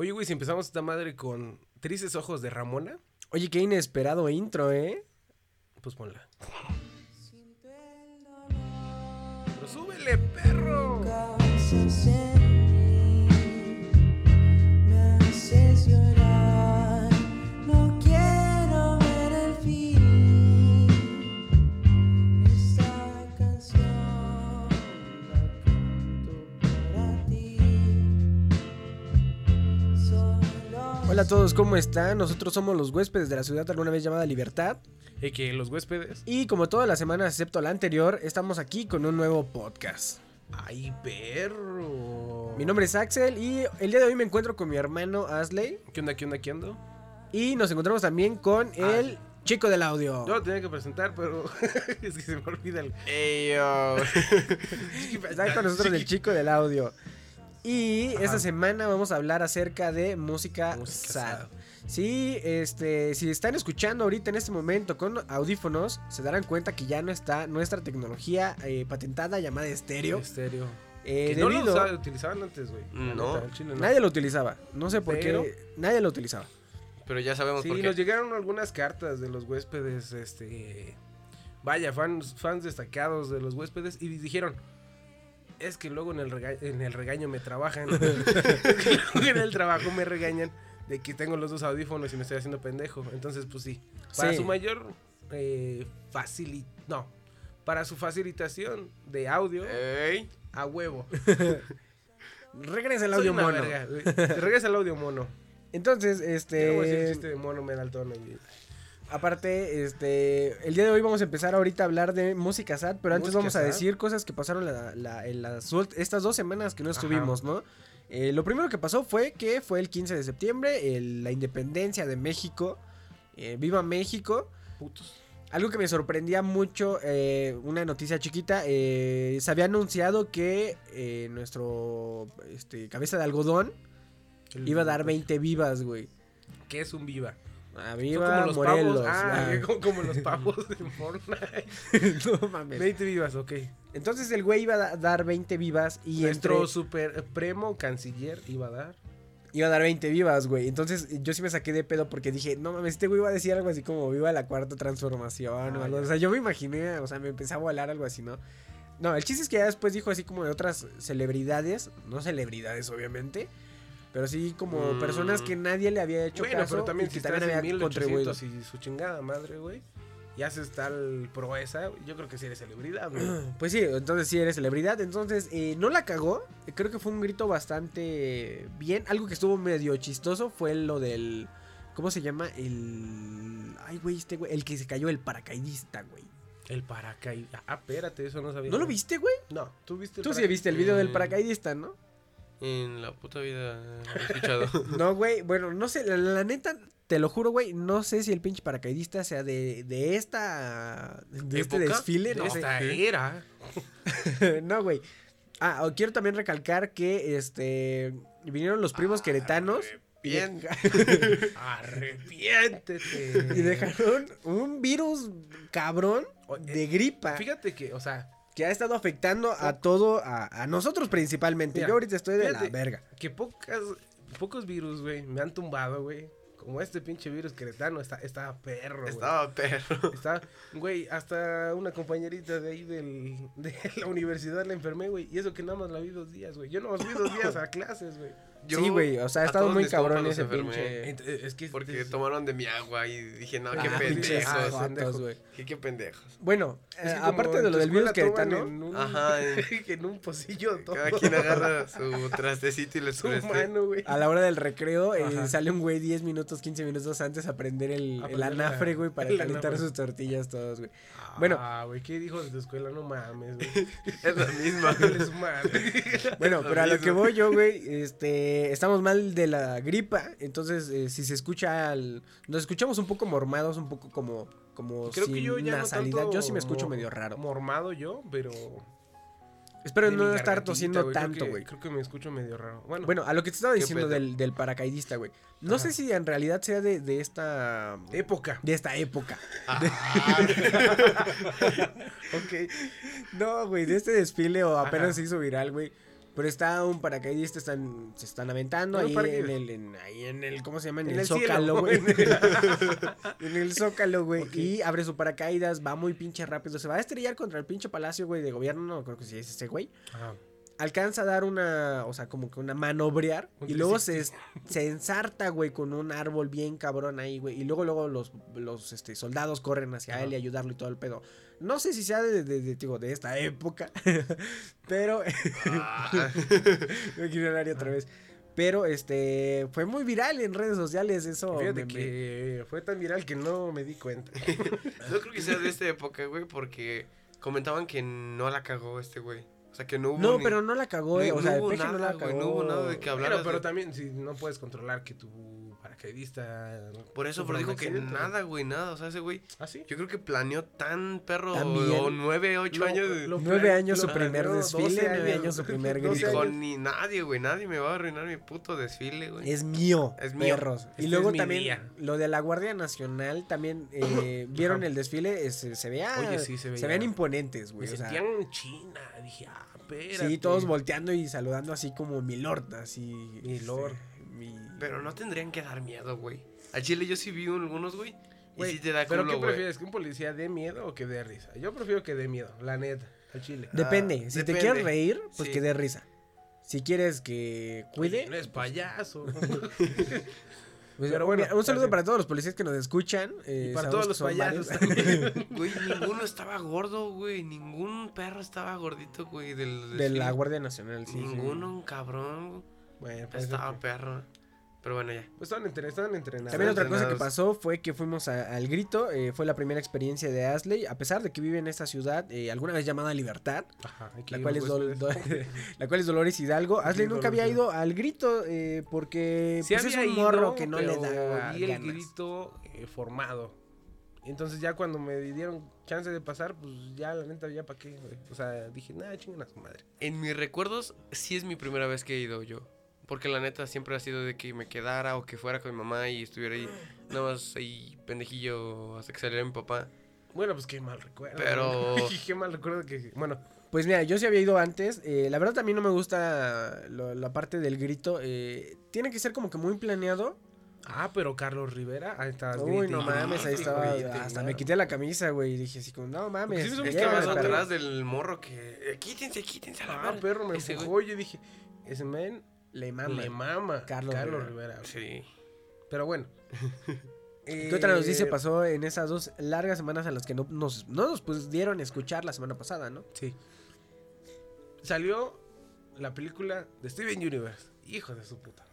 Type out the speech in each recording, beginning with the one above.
Oye, güey, si empezamos esta madre con Tristes Ojos de Ramona, Oye, qué inesperado intro, ¿eh? pues ponla. Pero súbele, perro. Hola a todos, ¿cómo están? Nosotros somos los huéspedes de la ciudad alguna vez llamada Libertad. Y que los huéspedes. Y como todas las semanas, excepto la anterior, estamos aquí con un nuevo podcast. ¡Ay, perro! Mi nombre es Axel y el día de hoy me encuentro con mi hermano Asley. ¿Qué onda, qué onda, qué onda? Y nos encontramos también con el chico del audio. Yo lo tenía que presentar, pero es que se me olvida el. Ey, yo. Está con nosotros el chico del audio. Y Ajá. esta semana vamos a hablar acerca de música, Música sad. sad. Sí, este, si están escuchando ahorita en este momento con audífonos, se darán cuenta que ya no está nuestra tecnología eh, patentada llamada estéreo. Estéreo. Eh, que no lo usaba- utilizaban antes, güey. No. nadie lo utilizaba. No sé por Pero- qué. Nadie lo utilizaba. Pero ya sabemos Sí, por qué. nos llegaron algunas cartas de los huéspedes, este... Vaya, fans, fans destacados de los huéspedes y dijeron... Es que luego en el, rega- en el regaño me trabajan. Es que luego en el trabajo me regañan de que tengo los dos audífonos y me estoy haciendo pendejo. Entonces, pues sí. Para Sí. su mayor eh, No. Para su facilitación de audio, Ey. a huevo. Regresa el audio mono. verga. Regresa el audio mono. Entonces, Yo no voy a decir este. chiste de mono me da el tono. y- Aparte, este, el día de hoy vamos a empezar ahorita a hablar de música sad, pero antes vamos a decir cosas que pasaron la- la- en las, estas dos semanas que no Ajá. estuvimos, ¿no? Eh, lo primero que pasó fue que fue el 15 de septiembre, el- la independencia de México, eh, viva México. Putos. Algo que me sorprendía mucho, eh, una noticia chiquita, se había anunciado que nuestro este, cabeza de algodón iba a dar 20 vivas, güey. ¿Qué es un viva? Ah, Son viva como los Morelos. pavos. Ah, ah. como, como los pavos de Fortnite. no mames. 20 vivas, ok. Entonces el güey iba a da- dar 20 vivas y Nuestro entre- super premo canciller iba a dar. iba a dar 20 vivas, güey. Entonces yo sí me saqué de pedo porque dije, no mames, este güey iba a decir algo así como viva la cuarta transformación o Ah, algo. ya. O sea, yo me imaginé, o sea, me empecé a volar algo así, ¿no? No, el chiste es que ya después dijo así como de otras celebridades, no celebridades obviamente, pero sí como Mm. personas que nadie le había hecho bueno, caso pero también y si también había contribuido. 1800 y su chingada madre, güey. Y haces tal proeza, yo creo que sí eres celebridad, güey. Pues sí, entonces sí eres celebridad. Entonces, eh, no la cagó. Creo que fue un grito bastante bien. Algo que estuvo medio chistoso fue lo del. ¿Cómo se llama? El. Ay, güey, este güey. El que se cayó, el paracaidista, güey. El paracaídas. Ah, espérate, eso no sabía. ¿No lo viste, güey? No, tú viste el Tú sí viste el video del Mm. paracaidista, ¿no? En la puta vida he escuchado. No, güey. Bueno, no sé. La, la neta, te lo juro, güey. No sé si el pinche paracaidista sea de, de esta. De este desfile. De No, sé. esta era. no, güey. Ah, quiero también recalcar que este. Vinieron los primos queretanos. Bien. Arrepiéntete. Y dejaron un virus cabrón de gripa Fíjate que, o sea, que ha estado afectando a todo, a, a nosotros principalmente. Mira, Yo ahorita estoy de fíjate. la verga. que pocas, pocos virus, güey, me han tumbado, güey. Como este pinche virus queretano, está, está perro, güey. Estaba perro. Está, güey, hasta una compañerita de ahí del, de la universidad la enfermé, güey. Y eso que nada más la vi dos días, güey. Yo no más vi dos días a clases, güey. Sí, güey, o sea, ha estado muy cabrón ese enfermé. pinche- Ent- Es que Porque es- tomaron de mi agua y dije, no, qué Ah, pendejos. ah, jotos, pendejo. güey. Dije, qué pendejos. Bueno, es eh, que aparte de lo del virus queretano, En un, Ajá, en un pocillo todo. Cada quien agarra su trastecito y le su sube mano, güey. a la hora del recreo, eh, sale un güey 10 minutos, 15 minutos antes a prender el, A anafre, güey, para calentar sus tortillas todos, güey. Bueno. Ah, güey, ¿qué dijo de tu escuela? No mames, güey. Es la misma. Bueno, pero a lo que voy yo, güey, este, estamos mal de la gripa, entonces eh, si se escucha, al- nos escuchamos un poco mormados, un poco como, como Creo que sin yo ya no nasalidad. tanto yo sí me escucho mor- medio raro. Mormado yo, pero... Espero no estar tosiendo tanto, que- güey. Creo que me escucho medio raro. Bueno, Bueno, a lo que te estaba ¿Qué diciendo del, del paracaidista, güey. No Ajá. sé si en realidad sea de, de esta... época. De esta época. ok. No, güey, de este desfile o apenas Ajá. se hizo viral, güey. Pero está un paracaidista, están, se están aventando ahí en el, en, ahí en el, ¿cómo se llama? En, En el, el zócalo, güey. en el zócalo, güey. Ok. Y abre su paracaídas, va muy pinche rápido. Se va a estrellar contra el pinche palacio, güey, de gobierno. No creo que sí es ese güey. Ajá. Alcanza a dar una, o sea, como que una manobrear. Un y luego se, 360. se ensarta, güey, con un árbol bien cabrón ahí, güey. Y luego, luego los, los este, soldados corren hacia Ajá. él y ayudarlo y todo el pedo. No sé si sea de, de, de, digo, de esta época. pero. Ah, Me quiero hablar otra vez. Pero este fue muy viral en redes sociales eso. Fíjate me- me- que fue tan viral que no me di cuenta. no creo que sea de esta época, güey, porque comentaban que no la cagó este güey. O sea, que no hubo. No, ni- pero no la cagó, no- eh, o no sea, el hubo peje no nada, la güey, cagó. no hubo nada de que hablar. Pero, pero también, si no puedes controlar que tu paracaidista. Por eso, pero dijo que nada, güey, nada. O sea, ese güey, ¿Ah, sí? yo creo que planeó tan perro También. o nueve, ocho Lo- años. lo Nueve años su primer desfile, 12 nueve años su primer 12 grito. Dijo, ni nadie, güey, nadie me va a arruinar mi puto desfile, güey. Es mío, Es mío. perros. Este y luego también día. lo de la Guardia Nacional, también eh, vieron Ajá. el desfile, es- se, veía, Oye, sí, se se, veía. veían imponentes, Me güey. o sea, sentían China. Dije, ah, espérate. sí, todos volteando y saludando así como mi lord, así. Mi lord. Pero no tendrían que dar miedo, güey. Al chile yo sí vi algunos, güey. Y Güey, sí te da ¿Pero qué prefieres? ¿Que un policía dé miedo o que dé risa? Yo prefiero que dé miedo, la neta, al chile. Depende, Ah, si te quieres reír, pues Sí. que dé risa. Si quieres que cuide, no es payaso. Pues, Pero bueno, mira, un saludo para todos los policías que nos escuchan. eh, y para todos los payasos también. Güey, ninguno estaba gordo, güey. Ningún perro estaba gordito, güey. Del, de la. Guardia Nacional, sí. sí. Ninguno, un cabrón. Bueno, pues, Estaba perro. Pero bueno, ya. Pues estaban, entre- estaban entrenados. También otra cosa que pasó fue que fuimos a- al grito. eh, fue la primera experiencia de Asley. A pesar de que vive en esta ciudad, eh, alguna vez llamada Libertad, Ajá, la cual, es la cual es Dolores Hidalgo. Asley nunca había ido al grito eh, porque Sí pues, es un morro ido, que no le da vi el ganas. grito eh, formado. Entonces ya cuando me dieron chance de pasar, pues ya la neta ya para qué. O sea, dije, nada, chingan a su madre. En mis recuerdos, sí es mi primera vez que he ido yo. Porque la neta siempre ha sido de que me quedara o que fuera con mi mamá y estuviera ahí, nada más ahí pendejillo hasta que saliera mi papá. Bueno, pues qué mal recuerdo. Pero- qué mal recuerdo que bueno, Pues mira, yo sí había ido antes. eh, la verdad también no me gusta lo- la parte del grito. eh, tiene que ser como que muy planeado. ah, pero Carlos Rivera, ahí estabas Uy, grite no mames, ahí estaba. Hasta me quité la camisa, güey. Y dije así como, no mames. Sí me vas perro. atrás del morro que. eh, quítense, quítense a la Ah, perro, me empujó. Yo dije, ese men Le mama. le mama. Carlos Carlos, Rivera. Rivera. Sí. Pero bueno. ¿Qué otra noticia Eh, pasó en esas dos largas semanas a las que no nos, no nos pudieron escuchar la semana pasada, no? Sí. Salió la película de Steven Universe. Hijo de su puta.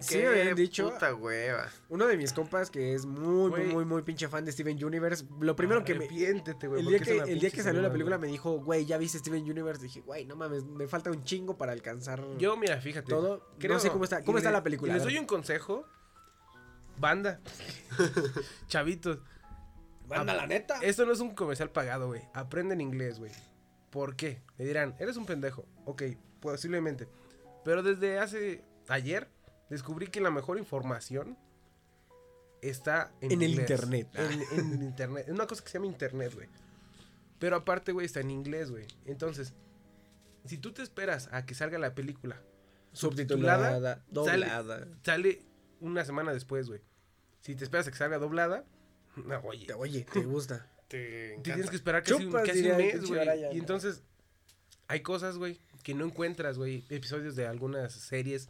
Sí, me habían dicho. Puta hueva. Uno de mis compas que es muy, muy, Güey. muy, muy pinche fan de Steven Universe. Lo primero que me. Güey. El día que, una el día pinche que salió la película güey. me dijo, güey, ¿ya viste Steven Universe? Dije, güey, no mames, me falta un chingo para alcanzar Yo, mira, fíjate. todo. no sé cómo está, cómo está le- la película. les doy un consejo. Banda. Chavitos. Banda, la neta. Esto no es un comercial pagado, güey. Aprenden inglés, güey. ¿Por qué? Me dirán, eres un pendejo. Ok, posiblemente. Pero desde hace ayer descubrí que la mejor información está en, En el internet. En, en internet. Es una cosa que se llama internet, güey. Pero aparte, güey, está en inglés, güey. Entonces, si tú te esperas a que salga la película Subtitulada, doblada. sale una semana después, güey. Si te esperas a que salga doblada, no, oye, Te- Oye, te gusta. Te te tienes que esperar casi, Chupas, casi diría un mes, güey. Y entonces, hay cosas, güey, que no encuentras, güey. Episodios de algunas series,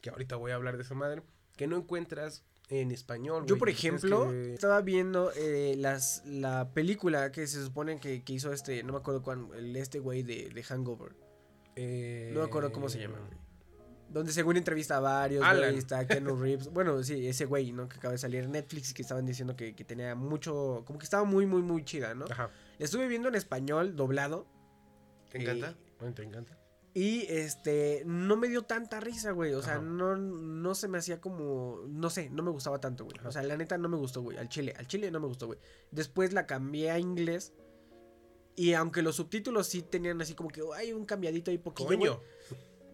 que ahorita voy a hablar de esa madre, que no encuentras en español, Yo, por ejemplo, que- estaba viendo eh, las, la película que se supone que, que hizo este, no me acuerdo cuál, el este güey de, de Hangover. eh, No me acuerdo cómo se llama, güey. Donde según entrevista a varios, güey, está Keanu Reeves. Bueno, sí, ese güey, ¿no? Que acaba de salir en Netflix y que estaban diciendo que, que tenía mucho, como que estaba muy, muy, muy chida, ¿no? Ajá. La estuve viendo en español, doblado. ¿Te encanta? Bueno, te encanta. Y este, no me dio tanta risa, güey. O sea, Ajá. no, no se me hacía como, no sé, no me gustaba tanto, güey. O sea, la neta no me gustó, güey. Al chile, al chile no me gustó, güey. Después la cambié a inglés. Y aunque los subtítulos sí tenían así como que hay un cambiadito ahí poquillo. güey. Coño.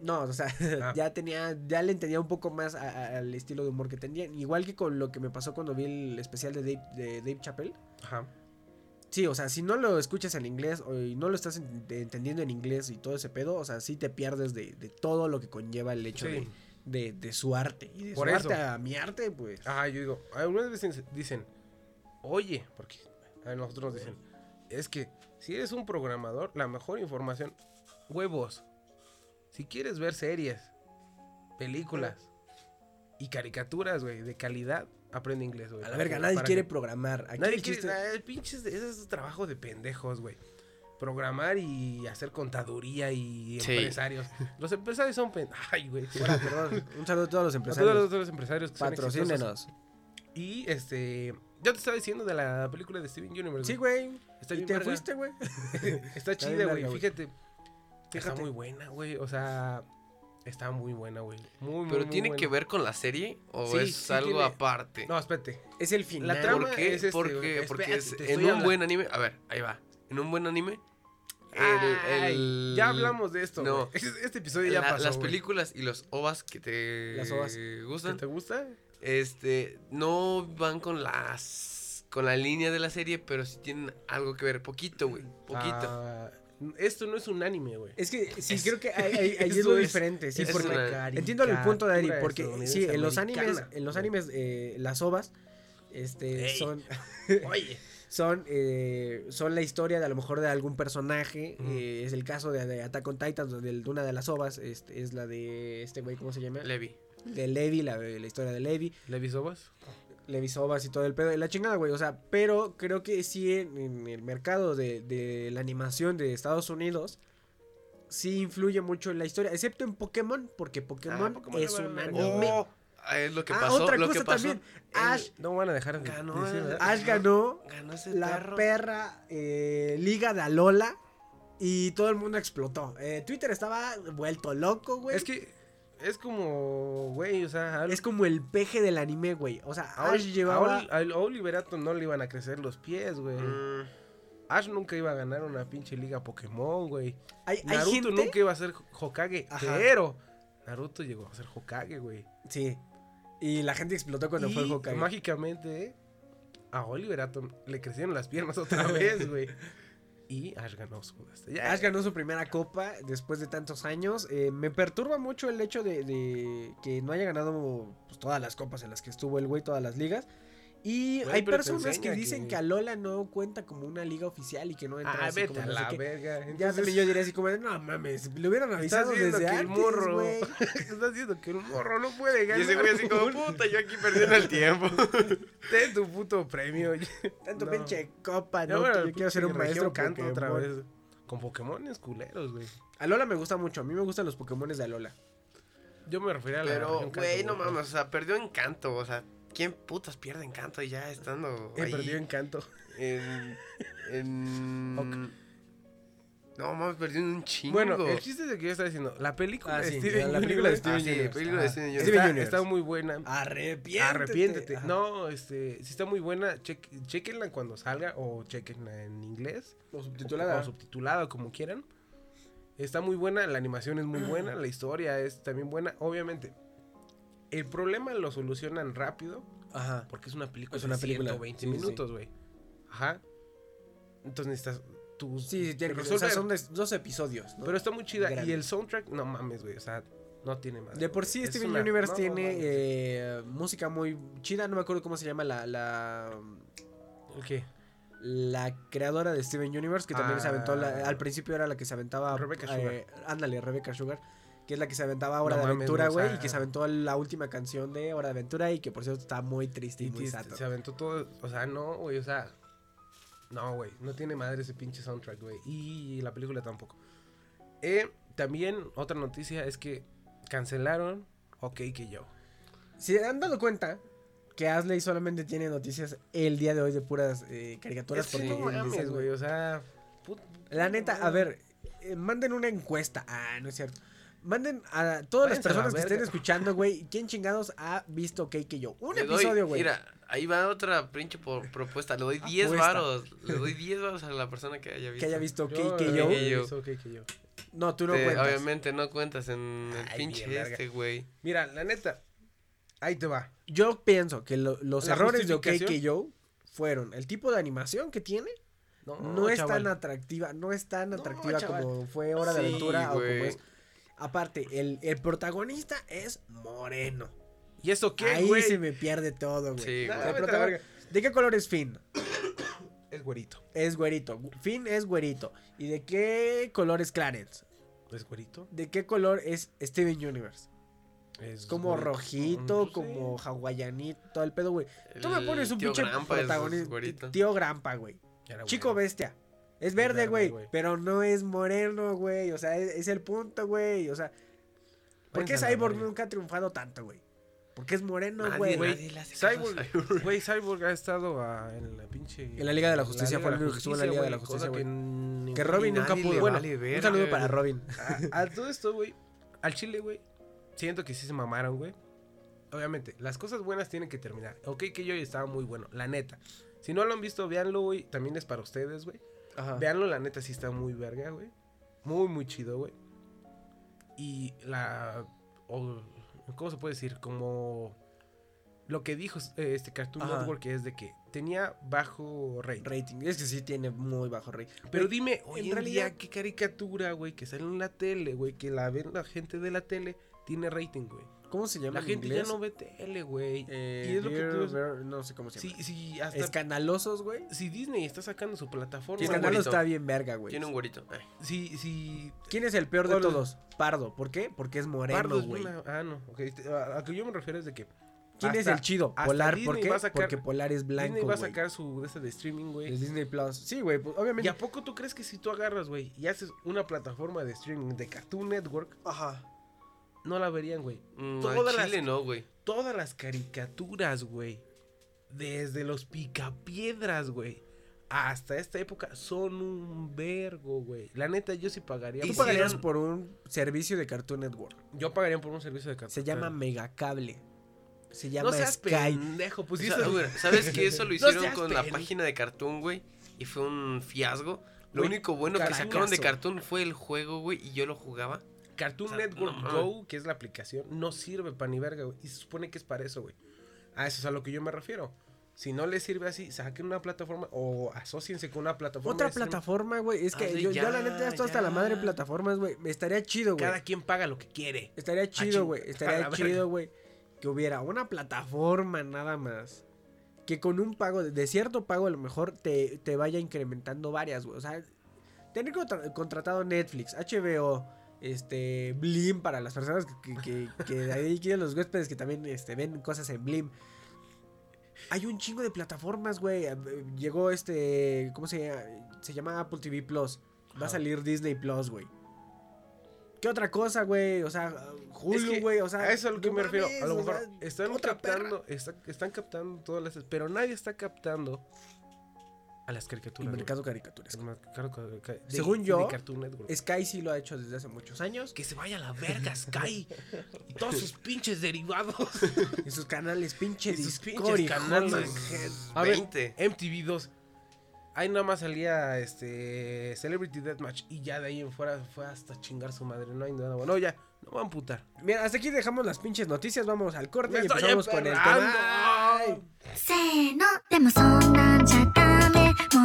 No, o sea, Ah. ya tenía, ya le entendía un poco más a- a- al estilo de humor que tenían. Igual que con lo que me pasó cuando vi el especial de Dave, de Dave Chappelle. Ajá. Sí, o sea, si no lo escuchas en inglés o y no lo estás ent- entendiendo en inglés y todo ese pedo, o sea, sí te pierdes de, de todo lo que conlleva el hecho Sí. de, de, de su arte. Y de Por su eso. arte a mi arte, pues. Ah, yo digo, algunas veces dicen, oye, porque a nosotros nos dicen, es que si eres un programador, la mejor información, huevos. Si quieres ver series, películas y caricaturas, güey, de calidad, aprende inglés, güey. A la verga, nadie quiere que- programar. Aquí Nadie el quiere, chiste- ah, pinches, ese es trabajo de pendejos, güey. Programar y hacer contaduría y Sí. empresarios. Los empresarios son pen... Ay, güey. Un saludo a todos los A empresarios. todos los, todos los empresarios que. Patrocínenos. Y este. Yo te estaba diciendo de la película de Steven Universe. Sí, güey. Está y bien te verga. fuiste, güey. Está chida, güey. güey. Fíjate. Está Fíjate. muy buena, güey. O sea, está muy buena, güey. Muy, ¿Pero muy tiene que ver con la serie o Sí, es sí algo tiene- aparte? No, espérate. Es el final. La trama ¿Por qué? es este, porque güey. porque Espérate, es- en un hablando. buen anime, a ver, ahí va. En un buen anime el- Ay, el- ya hablamos de esto. no. Este, este episodio ya la- pasó. las películas y los ovas que te Las ovas. ¿Qué gustan, ¿Te gusta? este, no van con las con la línea de la serie, pero sí tienen algo que ver, poquito, güey, poquito. Ah, esto no es un anime, güey. Es que sí, Es- creo que ahí, es lo es- diferente. Sí, es porque una entiendo el punto de Ari, porque sí, en los animes, en los animes, eh, las ovas, este, Ey. son, Oye. son, eh, son la historia de a lo mejor de algún personaje. Eh, es el caso de, de Attack on Titan, donde el- de una de las ovas este, es la de este güey, ¿cómo se llama? Levi. de Levi, la, la historia de Levi. ¿Levi Sobas? Levi Sobas y todo el pedo, y la chingada, güey. O sea, pero creo que sí en, en el mercado de, de la animación de Estados Unidos, sí influye mucho en la historia, excepto en Pokémon, porque Pokémon, Pokémon es un anime. Oh, ah, es lo que Ah, pasó, otra lo cosa que pasó. también, el- Ash, No van a dejar de Ganó. Ash ganó ganó ese la perro. perra eh, liga de Alola y todo el mundo explotó. Eh, Twitter estaba vuelto loco, güey. Es que es como, güey, o sea, al- es como el peje del anime, güey. O sea, a, Ash Ol- llevaba... a Ol- a no le iban a crecer los pies, güey. Mm, Ash nunca iba a ganar una pinche liga Pokémon, güey. Hay, hay Naruto gente... nunca iba a ser Hokage, Ajá. pero Naruto llegó a ser Hokage, güey. Sí. Y la gente explotó cuando y fue Hokage. mágicamente a Oliver Atom le crecieron las piernas otra vez, güey. Y Ash ganó su este, Ash ganó su primera copa después de tantos años. Eh, me perturba mucho el hecho de, de que no haya ganado pues, todas las copas en las que estuvo el güey, todas las ligas. Y Güey, hay personas que dicen que- que... Alola no cuenta como una liga oficial y que no entra Ah, así vete como a no sé la qué. verga. Ya Entonces, también yo diría así como de, no mames, le hubieran Estás avisado viendo desde que el antes, morro. güey. Estás diciendo que el morro no puede Y ganar. ese güey así como, puta, yo aquí perdiendo el tiempo. Ten tu puto premio. Tanto No. pinche copa, Ya, ¿no? bueno, Que el yo quiero ser un pinche maestro región canto otra Pokémon. vez. Con Pokémones culeros, güey. Alola me gusta mucho, a mí me gustan los Pokémones de Alola. Yo me refería a la Pero, región güey, canto, no mames, o sea, perdió encanto, o sea, ¿quién putas pierde encanto ya estando Eh, ahí perdió encanto. en... en... Ok. No, mames, perdió un chingo. Bueno, el chiste es de que yo estaba diciendo, la película Ah, de sí, Steven la película de Steven Ah, sí, Universe. película de Ajá. Steven está, Steven Universe. Está muy buena. Arrepiéntete. Arrepiéntete. Ajá. No, este, si está muy buena, chequenla cuando salga o chequenla en inglés. O O subtitulada. subtitulada, como quieran. Está muy buena, la animación es muy buena, la historia es también buena. Obviamente, el problema lo solucionan rápido Ajá. porque es una película Es una de película, 120 sí, minutos, güey. Ajá. Entonces necesitas tu Sí, sí, tiene que o resolver. sea, son dos episodios, ¿no? Pero está muy chida Grande. y el soundtrack, no mames, güey, o sea, no tiene más. de por sí, Es Steven una- Universe no, tiene eh, música muy chida. No me acuerdo cómo se llama la, la, ¿El qué? la creadora de Steven Universe, que también se aventó. la- Ah. al principio era la que se aventaba. Rebecca eh, ándale, Rebecca Sugar. Que es la que se aventaba Hora No de Aventura, o güey. sea- y que se aventó la última canción de Hora de Aventura. Y que por cierto está muy triste y, Y muy sato. se aventó todo, o sea, no, güey, o sea, no, güey, no tiene madre ese pinche soundtrack, güey, y la película tampoco. Eh, también otra noticia es que cancelaron OK que yo. Si han dado cuenta que Asley solamente tiene noticias el día de hoy de puras eh, caricaturas. Es que no mames, güey, o sea, put- La neta, a ver, eh, manden una encuesta. Ah, no es cierto. Manden a todas las Váyanse personas que estén escuchando, güey, ¿quién chingados ha visto Cake que yo? Un Le episodio, güey. Mira, ahí va otra pinche por- propuesta. Le doy 10 Apuesta. varos. Le doy 10 varos a la persona que haya visto. que haya visto Cake yo. yo. yo. No, tú no Te- cuentas. obviamente no cuentas en el Ay, pinche verga. este, güey. Mira, la neta, ahí te va. Yo pienso que lo- los errores de que yo fueron el tipo de animación que tiene no es chaval. tan atractiva, no es tan No, atractiva como fue Hora de Sí, Aventura o como es. Aparte, el, el protagonista es moreno. ¿Y eso qué, Ahí güey? se me pierde todo, güey. Sí, güey. el. ¿De qué color es Finn? Es güerito. Es güerito. Finn es güerito. ¿Y de qué color es Clarence? ¿Es güerito? ¿De qué color es Steven Universe? Es como güerito. rojito, Mm, como hawaianito, todo el pedo, güey. Tú me pones un pinche protagonista. Tío Grampa, güey. era Chico güero. bestia. Es verde, güey. Pero no es moreno, güey. O sea, es, es el punto, güey. O sea, ¿por qué a Cyborg nunca ha triunfado tanto, güey? Porque es moreno, güey. a Cyborg, güey, Cyborg ha estado ah, en la pinche... En la Liga de la Justicia, fue el único que estuvo en la Liga de la Justicia, güey. Que Robin nunca pudo. Bueno, vale un verga, saludo para güey. Robin. A, a todo esto, güey, al chile, güey, siento que sí se mamaron, güey. Obviamente, las cosas buenas tienen que terminar. Ok, que yo estaba muy bueno, la neta. Si no lo han visto, véanlo, güey. También es para ustedes, güey. Ajá. Véanlo, la neta sí está muy verga, güey. Muy, muy chido, güey. Y la... o- ¿Cómo se puede decir? Como... Lo que dijo eh, este Cartoon Ajá. Network es de que tenía bajo rating. Rating. Es que sí tiene muy bajo rating. Pero Güey, dime, hoy en, realidad- qué caricatura, güey, que sale en la tele, güey, que la ven la gente de la tele, tiene rating, güey. ¿Cómo se llama La en gente inglés? ya no ve tele, güey. Eh, y es lo que tú Beer- no sé cómo se llama. Hasta, Escandalosos, güey. si Disney está sacando su plataforma, Tiene un Escandaloso güerito. está bien verga, güey. Tiene un güerito. Ay. si, si ¿Quién es el peor de todos? Pardo. ¿Por qué? Porque es moreno, güey. una- Ah, no, ok. este, A, a que yo me refiero es de que ¿Quién es el chido? Polar. ¿Por qué? sacar- Porque Polar es blanco, Disney va a sacar su de de streaming, güey. Es Disney Plus. Sí, güey, pues, ¿Y obviamente. a poco tú crees que si tú agarras, güey, y haces una plataforma de streaming de Cartoon Network, Ajá. No la verían, güey? Mm, Todas al las- chile no, güey. todas las caricaturas, güey, desde los picapiedras, güey, hasta esta época son un vergo, güey. La neta, yo sí pagaría. Tú Hicieron- pagarías por un servicio de Cartoon Network. Yo pagaría por un servicio de cartón. Se llama Megacable. Se llama No seas Sky. pendejo, pues O sí, sea, eso- güey, ¿Sabes que eso lo hicieron con la página de Cartoon, güey? Y fue un fiasco. Lo Güey, único bueno que sacaron de Cartoon fue el juego, güey, y yo lo jugaba. Cartoon O sea, Network no. Go, que es la aplicación, no sirve para ni verga, güey. Y se supone que es para eso, güey. A eso es a lo que yo me refiero. Si no les sirve así, saquen una plataforma o asociense con una plataforma. Otra plataforma, güey. Es que Hazle yo, yo la neta ya estoy hasta la madre de plataformas, güey. Estaría chido, güey. Cada quien paga lo que quiere. Estaría ching- chido, güey. Estaría chido, güey. Que hubiera una plataforma nada más. Que con un pago, de cierto pago, a lo mejor te, te vaya incrementando varias, güey. O sea, tener contra- contratado Netflix, HBO, este, Blim para las personas que, que, que, ahí quieren los huéspedes que también este, ven cosas en Blim. Hay un chingo de plataformas, güey. Eh, Llegó este, ¿cómo se llama? Se llama Apple TV Plus. Va a salir Disney Plus, güey. ¿Qué otra cosa, güey? O sea, Es Hulu, que güey. O sea, a eso es a lo que me refiero. A lo o mejor sea, están captando, está- están captando todas las, pero nadie está captando a las El caricaturas. mercado caricaturas. El mercado ca- de- Según de yo, Cartoon Network. Sky sí lo ha hecho desde hace muchos años. que se vaya a la verga Sky y todos sus pinches derivados. En sus canales, pinche Y sus pinches canales. A ver, 20. MTV2. Ahí nada más salía este Celebrity Deathmatch y ya de ahí en fuera fue hasta chingar su madre. No hay nada bueno. No, ya, no van a amputar. Mira, hasta aquí dejamos las pinches noticias. Vamos al corte Me y empezamos con el tema. Ay. せーので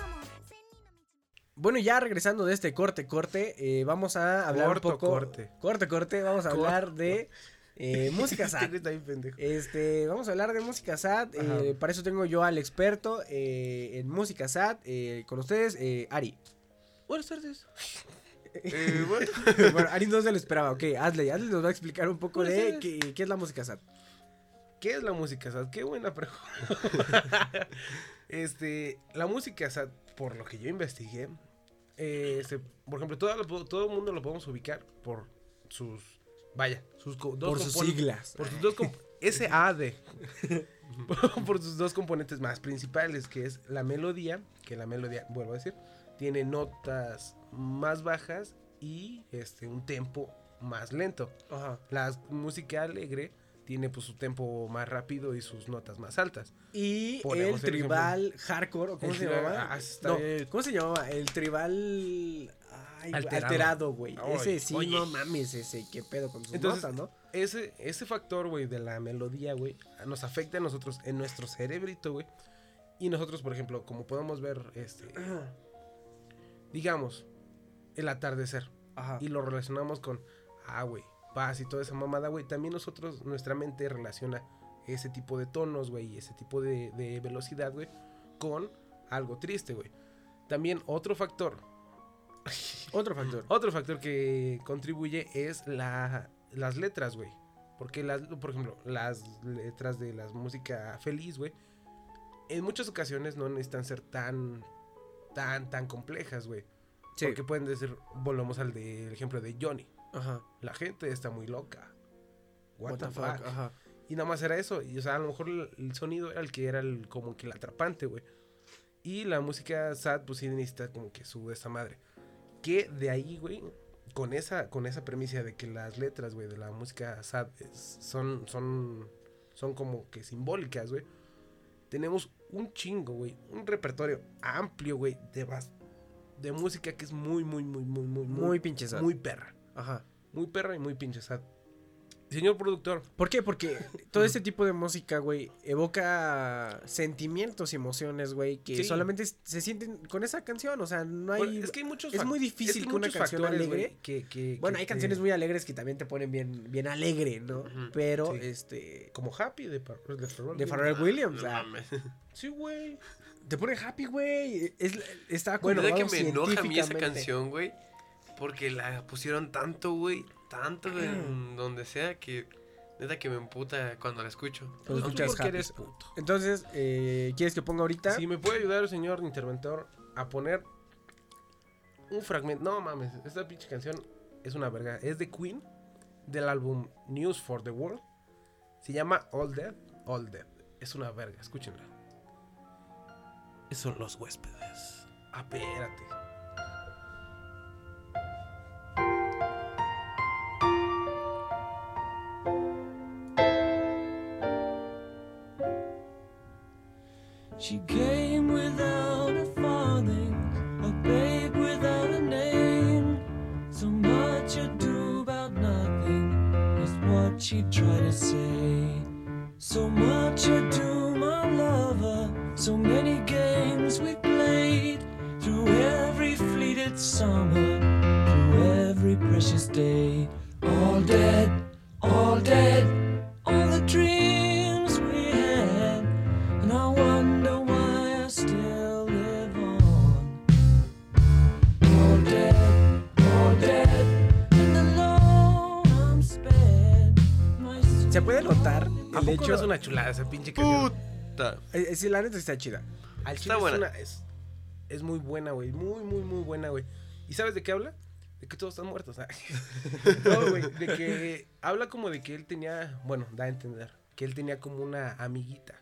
Bueno, ya regresando de este corte, corte, eh, vamos a hablar Corto, un poco. corte. Corte, corte. Vamos a Corto. hablar de eh, música Este bien pendejo. Este, vamos a hablar de música sad. Ajá. eh, para eso tengo yo al experto eh, en música sad. eh, con ustedes, eh, Ari. Buenas tardes. Eh, bueno, bueno, Ari no se lo esperaba. Ok, hazle, hazle nos va a explicar un poco de qué, qué es la música sad. ¿Qué es la música sad? Qué buena pregunta. este, la música sad, por lo que yo investigué, eh, por ejemplo, todo, todo el mundo lo podemos ubicar por sus, vaya, sus dos Por sus siglas. Por sus dos SAD. por sus dos componentes más principales, que es la melodía, que la melodía, vuelvo a decir, tiene notas más bajas y este un tempo más lento. Ajá. La música alegre tiene pues su tempo más rápido y sus notas más altas. Y Ponemos el el tribal hardcore, ¿o ¿cómo El se llamaba? ah, No, bien. ¿Cómo se llamaba? El tribal ay, Alterado. güey. Ese sí, oye. no mames, ese, qué pedo con sus Entonces, notas, ¿no? Ese, ese factor, güey, de la melodía, güey, nos afecta a nosotros en nuestro cerebrito, güey. Y nosotros, por ejemplo, como podemos ver, este, digamos, el atardecer. Ajá. y lo relacionamos con, ah, güey, paz y toda esa mamada, güey. También nosotros, nuestra mente relaciona ese tipo de tonos, güey, y ese tipo de, de velocidad, güey, con algo triste, güey. También otro factor, Otro factor. otro factor que contribuye es la, las letras, güey. Porque, las, por ejemplo, las letras de la música feliz, güey, en muchas ocasiones no necesitan ser tan, tan, tan complejas, güey. Sí. Porque pueden decir, volvemos al de- ejemplo de Johnny. Ajá. La gente está muy loca. What, What the the fuck. fuck, ajá. Y nada más era eso. Y o sea, a lo mejor el, sonido era el que era el, como que el atrapante, güey. Y la música sad, pues sí necesita como que su esa madre. Que de ahí, güey, con esa, con esa premisa de que las letras, güey, de la música sad es- son, son, son como que simbólicas, güey. Tenemos un chingo, güey. Un repertorio amplio, güey, de, de música que es muy, muy, muy, muy, muy, Muy pinche sad. muy perra. Ajá. Muy perra y muy pinche sad. Señor productor, ¿Por qué? Porque todo este tipo de música, güey, evoca sentimientos y emociones, güey, que Sí. solamente se sienten con esa canción. O sea, no hay. Bueno, es que hay muchos es muy difícil es que una canción factores, alegre- que, que- Bueno, hay canciones muy alegres que también te ponen bien, bien alegre, ¿no? Pero, Sí. este. como Happy de, Par- de Pharrell De Williams. Williams. No ah. Sí, güey. te pone happy, güey. Es, está Bueno, que me enoja a mí esa canción, güey. Porque la pusieron tanto, güey. Tanto en donde sea que. Neta que me emputa cuando la escucho. Pues Tú escuchas porque happy. eres puto. Entonces, eh, ¿quieres que ponga ahorita? Si me puede ayudar, señor interventor, a poner un fragmento. No mames, esta pinche canción es una verga. Es de Queen, del álbum News for the World. Se llama All Dead, All Dead. Es una verga, escúchenla. Son los huéspedes. Ah, hecho. no es una chulada esa pinche canción? Puta. Eh, eh, sí, la neta está chida. Al Está chile es buena. una- Es, es muy buena, güey. Muy, muy, muy buena, güey. ¿Y sabes de qué habla? De que todos están muertos. ah. no, güey. De que habla como de que él tenía, bueno, da a entender, que él tenía como una amiguita.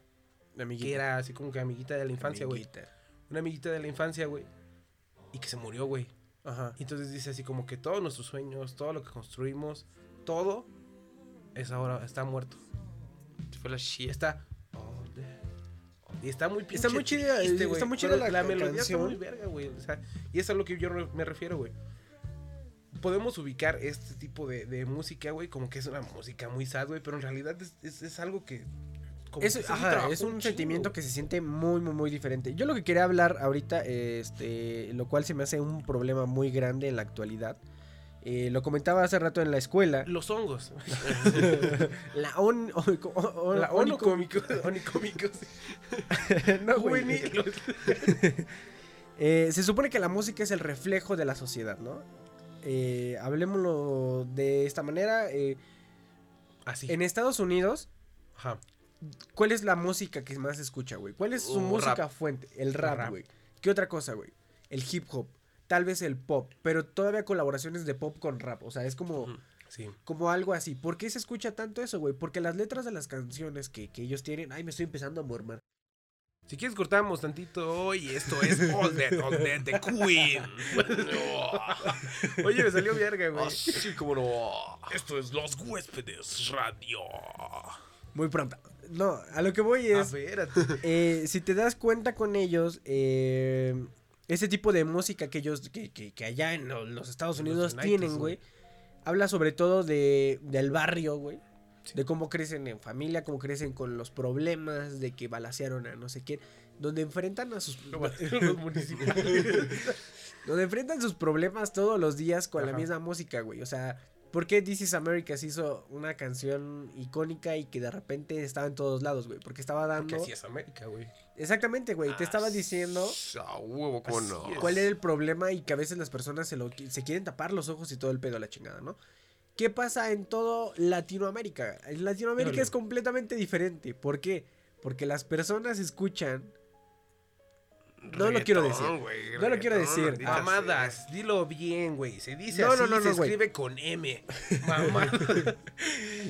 Que era así como que amiguita de la infancia, güey. Amiguita. Una amiguita de la infancia, güey. Y que se murió, güey. Ajá. Y entonces dice así como que todos nuestros sueños, todo lo que construimos, todo es ahora, está muerto. Fue la shit. está... Y está muy Está muy chida, está muy chida la la melodía canción. está muy verga, güey. O sea, y eso es a lo que yo me refiero, güey. Podemos ubicar este tipo de, de música, güey, como que es una música muy sad, güey, pero en realidad es, es- es algo que... como Es, que se ajá, trabajó es un sentimiento que se siente muy, muy, muy diferente. Yo lo que quería hablar ahorita, este, lo cual se me hace un problema muy grande en la actualidad. Eh, lo comentaba hace rato en la escuela. Los hongos. La on, o- o- o- La onicómico. no, güey. Eh, se supone que la música es el reflejo de la sociedad, ¿no? Eh, hablemoslo de esta manera. eh, Así. en Estados Unidos, Ajá. ¿cuál es la música que más se escucha, güey? ¿Cuál es su Uh, música rap. fuente? El rap. güey. ¿Qué otra cosa, güey? El hip hop. Tal vez el pop, pero todavía colaboraciones de pop con rap. O sea, es como. Sí. como algo así. ¿Por qué se escucha tanto eso, güey? Porque las letras de las canciones que, que ellos tienen. Ay, me estoy empezando a mormar. Si quieres cortamos tantito y esto es All Dead, All Dead de Queen. Oye, me salió verga, güey. Así como no. Esto es Los Huéspedes Radio. Muy pronto. No, a lo que voy A es. ver, eh, si te das cuenta con ellos, eh, ese tipo de música que ellos, que, que- que allá en lo- los Estados Unidos United, tienen, güey. habla sobre todo de, del barrio, güey. De cómo crecen en familia, cómo crecen con los problemas, de que balacearon a no sé quién, donde enfrentan a sus... los municipios. donde enfrentan sus problemas todos los días con la misma música, güey. O sea, ¿por qué This is America se hizo una canción icónica y que de repente estaba en todos lados, güey? Porque estaba dando... Porque así es América, güey. Exactamente, güey. Te estaba diciendo huevo, cómo no. cuál era el problema y que a veces las personas se, lo, se quieren tapar los ojos y todo el pedo a la chingada, ¿no? ¿Qué pasa en todo Latinoamérica? En Latinoamérica Híjole. es completamente diferente. ¿Por qué? Porque las personas escuchan... No lo quiero decir. No lo quiero decir. Mamadas, dilo bien, güey. Se dice No, así, no, no, se no, güey. escribe con M. Mamadas.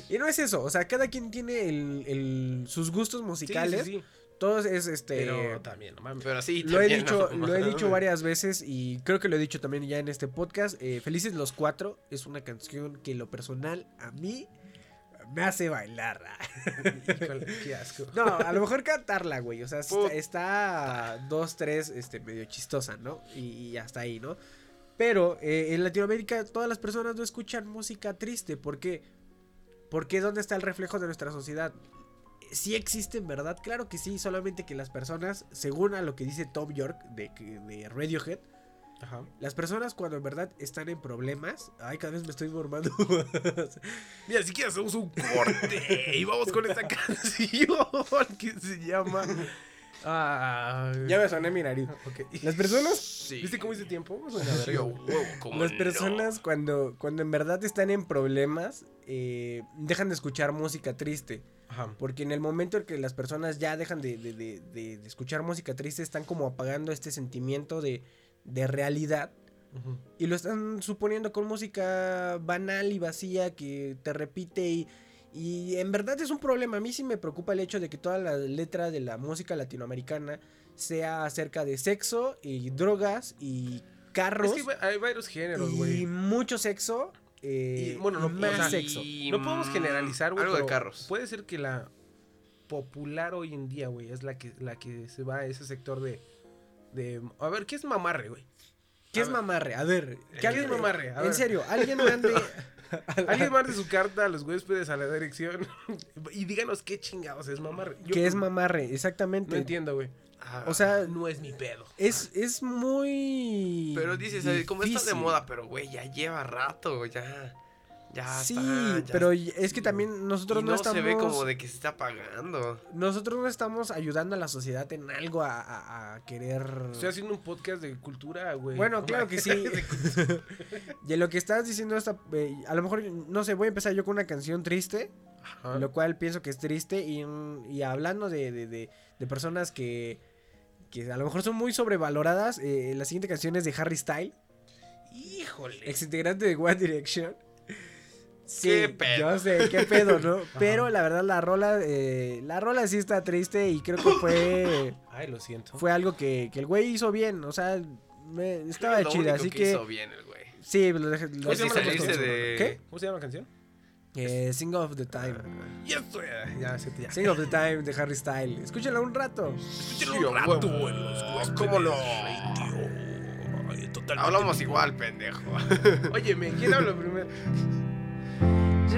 Y no es eso, o sea, cada quien tiene el, el- sus gustos musicales. Sí, sí, sí. Todos es este... Pero también, no mames. Pero así Lo he dicho, no, lo he dicho varias veces y creo que lo he dicho también ya en este podcast. eh, Felices los cuatro es una canción que en lo personal a mí me hace bailar. Híjole, qué asco. No, a lo mejor cantarla, güey. O sea, está, dos, tres, este, medio chistosa, ¿no? Y, y hasta ahí, ¿no? Pero eh, en Latinoamérica todas las personas no escuchan música triste. ¿Por qué? Porque ¿dónde está el reflejo de nuestra sociedad? Sí existe en verdad, claro que sí, solamente que las personas, según a lo que dice Tom York de, de Radiohead, Ajá. las personas cuando en verdad están en problemas, ay, cada vez me estoy formando. Mira, si quieres hacemos un corte y vamos con esta canción que se llama... Ah, ya me soné mi nariz. Las personas Sí. ¿Viste cómo hice tiempo? Sí, Las no. personas cuando, cuando en verdad están en problemas, eh, dejan de escuchar música triste. Ajá. Porque en el momento en que las personas ya dejan de, de- de- escuchar música triste, están como apagando este sentimiento de, de realidad. Ujú. Y lo están suponiendo con música banal y vacía que te repite y, y en verdad es un problema. A mí sí me preocupa el hecho de que toda la letra de la música latinoamericana sea acerca de sexo y drogas y carros Es que hay varios géneros, y güey. mucho sexo. eh, Y, bueno, no- más o sea, sexo. y- No podemos generalizar, güey. Algo de carros. Puede ser que la popular hoy en día, güey, es la que, la que se va a ese sector de, de... A ver, ¿qué es mamarre, güey? ¿Qué a es ver. mamarre? A ver, ¿Qué que es mamarre? A En ver. serio, alguien mande. Alguien mande su carta a los huéspedes a la dirección y díganos qué chingados es mamarre. Yo ¿Qué es mamarre? Exactamente. No entiendo, güey. Ah, O sea, No es mi pedo. es, es muy. Pero dices, ¿sabes? como está de difícil. moda, pero güey, ya lleva rato, ya. Ya Sí, está, ya pero está. es que también nosotros Y no, no estamos. se ve como de que se está apagando. Nosotros no estamos ayudando a la sociedad en algo a, a- a querer. Estoy haciendo un podcast de cultura, güey. Bueno, claro que sí. y en lo que estás diciendo, esta, eh, a lo mejor, no sé, voy a empezar yo con una canción triste. Ajá. Lo cual pienso que es triste. Y, mm, y hablando de, de- de- de personas que, que a lo mejor son muy sobrevaloradas, eh, la siguiente canción es de Harry Styles, Híjole. ex integrante de One Direction. Sí, ¿Qué pedo? yo sé, qué pedo, ¿no? Pero la verdad, la rola, eh, la rola sí está triste y creo que fue, Ay, lo siento. fue algo que, que el güey hizo bien, o sea, me- estaba chida, así que, que, hizo bien el güey. sí, lo dejé, lo ¿Cómo se sí, llama la salirse canción? de... ¿Qué? ¿Cómo se llama la canción? eh, Sing of the Time. Ya estoy. Ya, ya, ya. Sing of the Time de Harry Styles. Escúchala un rato. Escúchalo un rato en los huéspedes ¿Cómo no? Ay, totalmente Hablamos igual, pendejo. Óyeme, ¿quién habla primero?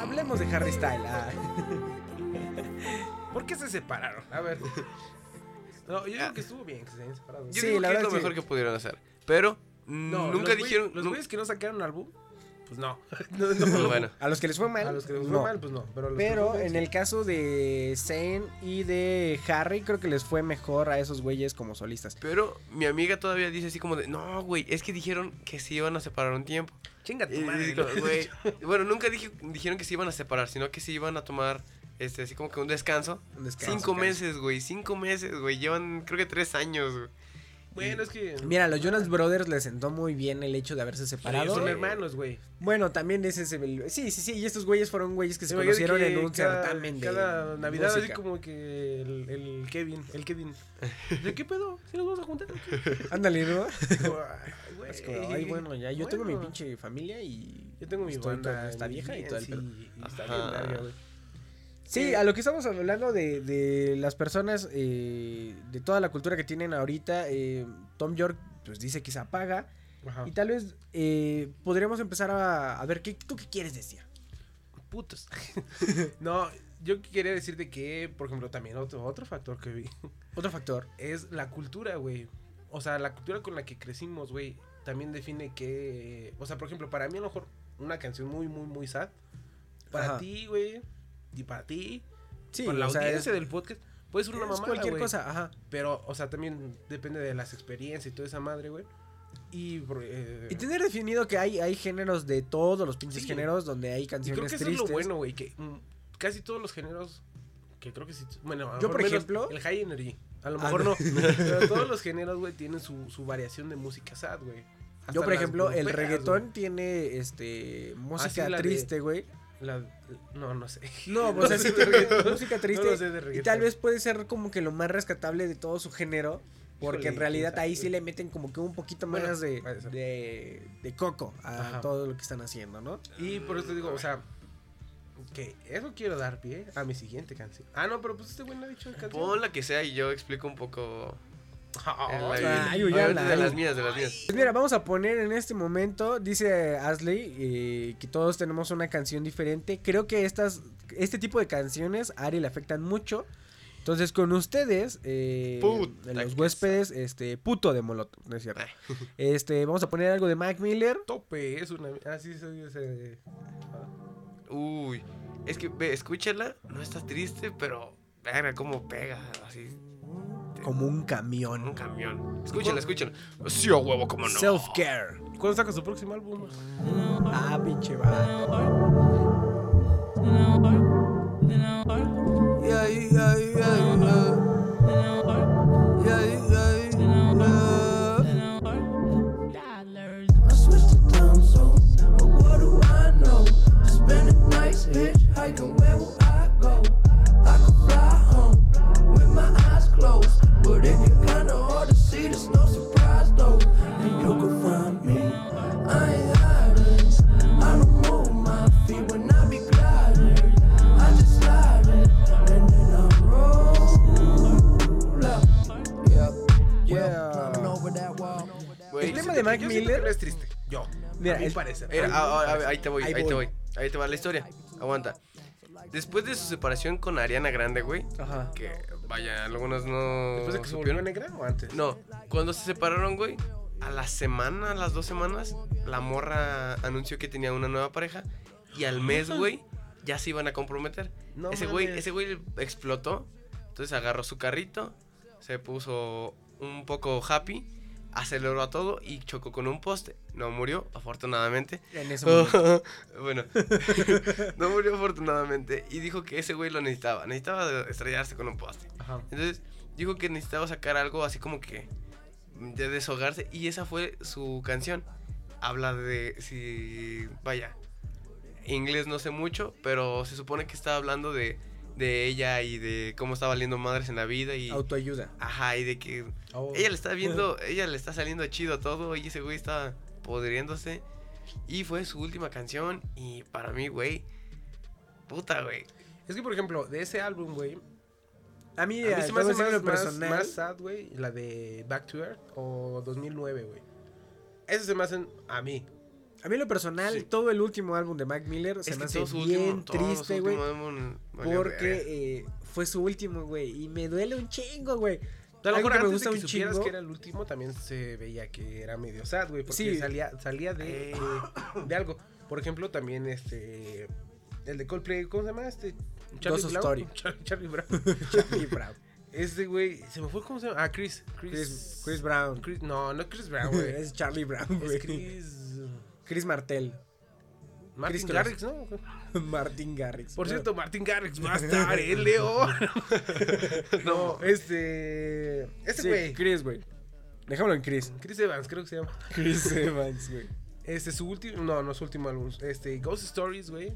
Hablemos de Harry Styles. ah. ¿Por qué se separaron? A ver. No, yo digo que estuvo bien que se hayan separado. Yo Sí, digo la que es lo sí. mejor que pudieron hacer. Pero No, nunca los güey- dijeron. Los güeyes que no sacaron álbum, pues no. no, no. Bueno, A los que les fue mal. A los que les fue no. mal, pues no. Pero, en sí. el caso de Zayn y de Harry, creo que les fue mejor a esos güeyes como solistas. pero mi amiga todavía dice así como de, no, güey, es que dijeron que se iban a separar un tiempo. Chinga tu madre. digo, güey, bueno, nunca dije, dijeron que se iban a separar, sino que se iban a tomar, este, así como que un descanso. Un descanso, cinco descanso. meses, güey, cinco meses, güey, llevan creo que tres años, güey. Bueno, es que. Mira, a los Jonas Brothers les sentó muy bien el hecho de haberse separado. son hermanos, güey. Bueno, también ese es el... Sí, sí, sí. Y estos güeyes fueron güeyes que se conocieron que en un cada- certamen de Cada Navidad, así música. como que el, el Kevin, el Kevin. ¿De qué pedo? ¿Sí nos vamos a juntar? Ándale, ¿no? Como, ay, bueno, ya yo tengo mi Bueno. pinche familia y... Yo tengo mi banda. y vieja y todo el sí, pedo. y está bien güey. Sí, Eh, a lo que estamos hablando de, de las personas, eh, de toda la cultura que tienen ahorita, eh, Tom York pues dice que se apaga Ajá. y tal vez eh, podríamos empezar a, a ver, ¿qué, ¿tú qué quieres decir? Putos. no, yo quería decirte que, por ejemplo, también otro, otro factor que vi Otro factor. es la cultura, güey. O sea, la cultura con la que crecimos, güey, también define que... O sea, por ejemplo, para mí a lo mejor una canción muy, muy, muy sad. Para Ajá. ti, güey, y para ti, Sí, para la sea, audiencia es, del podcast, puede ser una mamada, cualquier cosa, ajá. Pero, o sea, también depende de las experiencias y toda esa madre, güey. Y, eh, Y tener definido que hay, hay géneros de todos los pinches Sí. géneros donde hay y canciones creo que eso tristes. es lo bueno, güey, que mm, casi todos los géneros, que creo que sí, bueno, a Yo, por ejemplo- El high energy, a lo Ah, mejor no. no, pero todos los géneros, güey, tienen su, su variación de música sad, güey. Yo, por ejemplo, el reggaetón tiene este música sí, la de- triste, güey. La- no, no sé. No, pues así música triste. lo sé de y tal vez puede ser como que lo más rescatable de todo su género. Porque Híjole, en realidad ahí sí le meten como que un poquito Bueno, más de, de, de coco a Ajá. todo lo que están haciendo, ¿no? Y por eso te digo, o sea, que eso quiero dar pie a mi siguiente canción. Ah, no, pero pues este güey no ha dicho canción. Pon la que sea y yo explico un poco. Ay, ay, habla, de las mías, de las mías. Pues mira, vamos a poner en este momento, dice Asley, eh, que todos tenemos una canción diferente. Creo que estas, este tipo de canciones a Ari le afectan mucho. Entonces, con ustedes, eh, los huéspedes, este, puto de Molotov, no es cierto. Este, vamos a poner algo de Mac Miller. Tope, es una. Ah, sí, soy ese. Uy, es que ve, escúchala, no está triste, pero verga cómo pega, así, Como un con un camión. camión. Escúchala, escúchala. Sí, a huevo, cómo no. Self-care. ¿Cuándo saca su próximo álbum? Ah, pinche va. I de Mac Yo Miller. que no es triste. Yo. Mira, a mi el- parecer. Mira, A mi ah, ah, parecer. ahí te voy, Ahí ahí, te voy. voy. Ahí te va la historia. Aguanta. Después de su separación con Ariana Grande, güey, Ajá. que vaya, algunos no Después de que se volvió negra o antes. No, cuando se separaron, güey, a la semana, a las dos semanas, la morra anunció que tenía una nueva pareja y al mes, güey, ya se iban a comprometer. No ese güey, ese güey explotó, entonces agarró su carrito, se puso un poco happy, aceleró a todo y chocó con un poste. No murió, afortunadamente. En ese momento. bueno, no murió afortunadamente y dijo que ese güey lo necesitaba, necesitaba estrellarse con un poste. Ajá. Entonces dijo que necesitaba sacar algo así como que de deshogarse y esa fue su canción. Habla de si vaya inglés no sé mucho, pero se supone que estaba hablando de, de ella y de cómo está valiendo madres en la vida y Autoayuda. ajá y de que Oh. ella le está viendo, ella le está saliendo chido todo y ese güey está podriéndose y fue su última canción y para mí, güey, puta, güey. Es que, por ejemplo, de ese álbum, güey. A mí, A mí eh, se me hace personal. más sad, güey. La de Back to Earth o 2009, güey. Esas se me hacen a mí. A mí en lo personal, Sí. todo el último álbum de Mac Miller se me hace bien último, triste, güey. Porque eh, fue su último, güey. Y me duele un chingo, güey. A lo mejor que me antes gusta de que un supieras chingo. que era el último, también se veía que era medio sad, güey. Porque Sí. salía, salía de, de algo. Por ejemplo, también este. El de Coldplay, ¿cómo se llama? Este. Ghost of Story. Charlie, Charlie Brown. Charlie Brown. Este güey, se me fue, ¿cómo se llama? Ah, Chris. Chris. Chris, Chris Brown. Chris- no, no Chris Brown, güey. es Charlie Brown, güey. es Chris. Chris Martel. Martin Chris Garrix, ¿no? Martin Garrix. Por cierto, Martin Garrix va a estar en León. no, este. Este Sí, güey. Chris, güey. Dejámoslo en Chris. Chris Evans, creo que se llama. Chris Evans, güey. Este, su último, no, no su último álbum. Este, Ghost Stories, güey.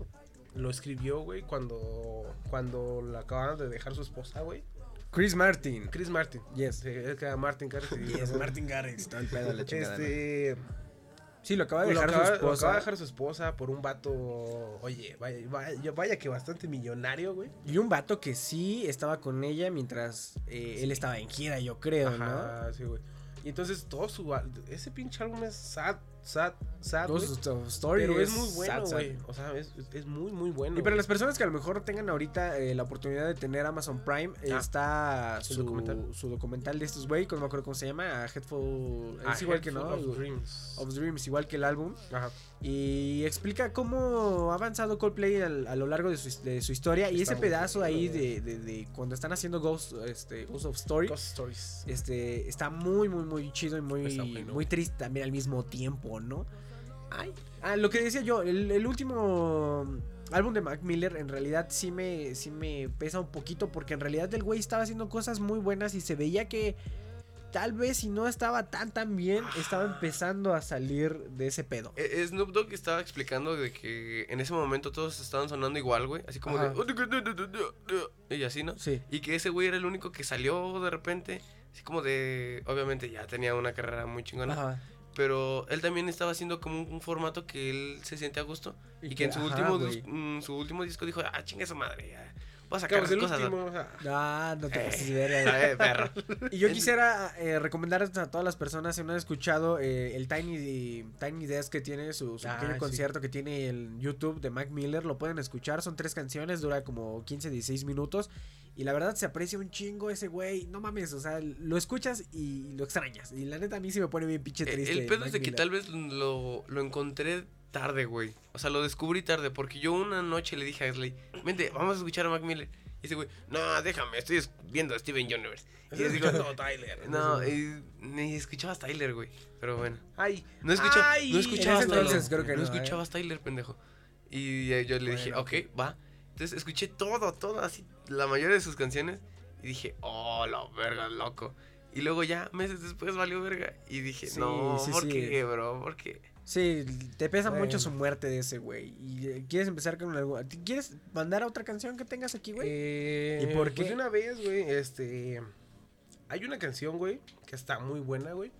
Lo escribió, güey, cuando, cuando la acababan de dejar su esposa, güey. Chris Martin. Chris Martin. Yes. Sí, es que era Martin Garrix. Yes, Martin Garrix. Todo el pedo, la chingada. ¿no? Sí, lo acaba de lo dejar acaba, su lo acaba esposa. de dejar su esposa por un vato, oye, vaya, vaya, vaya que bastante millonario, güey. Y un vato que sí estaba con ella mientras eh, él estaba en gira, yo creo, ¿no? Ajá, sí, güey. Y entonces todo su, ese pinche álbum es sad, sad, sad. Ghost of Story Pero es muy bueno, güey. O sea, es, es muy, muy bueno. Y para las personas que a lo mejor tengan ahorita eh, la oportunidad de tener Amazon Prime, Ah, está su documental. su documental de estos güey, no me acuerdo cómo se llama, a Headful, Ah, es igual que no, of Dreams. of Dreams, igual que el álbum, Ajá. y explica cómo ha avanzado Coldplay al- a, lo largo de su, de su historia, y ese pedazo ahí de, de- de cuando están haciendo Ghost, este, Ghost of Story, Ghost Stories. este, está muy, muy, muy chido y muy, bueno. muy triste también al mismo tiempo, ¿no? Ay, ah, lo que decía yo, el, el último álbum de Mac Miller en realidad sí me, sí me pesa un poquito porque en realidad el güey estaba haciendo cosas muy buenas y se veía que tal vez si no estaba tan tan bien, estaba empezando a salir de ese pedo. Eh, Snoop Dogg estaba explicando de que en ese momento todos estaban sonando igual, güey. Así como Ajá. de. Y así, ¿no? Sí. Y que ese güey era el único que salió de repente. Así como de. Obviamente ya tenía una carrera muy chingona. Ajá. Pero él también estaba haciendo como un, un formato que él se siente a gusto. Y, que, en su, ajá, último, mm, su último disco dijo: Ah, chinga su madre. Ya. Voy a sacar el cosas. ¿no?". último, o sea, Ah, no te Eh, pases de verga. eh, perro. Y yo quisiera eh, recomendar a todas las personas si no han escuchado eh, el Tiny, Tiny Desk que tiene su, su Ah, pequeño sí. concierto que tiene en YouTube de Mac Miller, lo pueden escuchar, son tres canciones, dura como 15, 16 minutos y la verdad se aprecia un chingo ese güey, no mames, o sea, lo escuchas y lo extrañas y la neta a mí sí me pone bien pinche Eh, triste. El pedo Mac es de que tal vez lo, lo encontré tarde, güey. O sea, lo descubrí tarde porque yo una noche le dije a Ashley, vente, vamos a escuchar a Mac Miller. Y ese güey, no, déjame, estoy es- viendo a Steven Universe. Y les digo, a Tyler. no, y, ni escuchabas Tyler, güey. Pero bueno. Ay, No, escucha, ay, no escuchabas en ese Tyler. entonces creo que no, no, ¿eh? escuchabas Tyler, pendejo. Y eh, yo le dije, ok, va. Entonces escuché todo, todo, así, la mayoría de sus canciones. Y dije, oh, la verga, loco. Y luego ya, meses después valió verga. Y dije, Sí, no, sí, ¿por sí. qué, bro? ¿Por qué? Sí, te pesa Bueno. mucho su muerte de ese güey y eh, quieres empezar con algo. ¿Quieres mandar a otra canción que tengas aquí, güey? Eh, ¿Y por Pues de una vez, güey, este... Hay una canción, güey, que está muy buena, güey,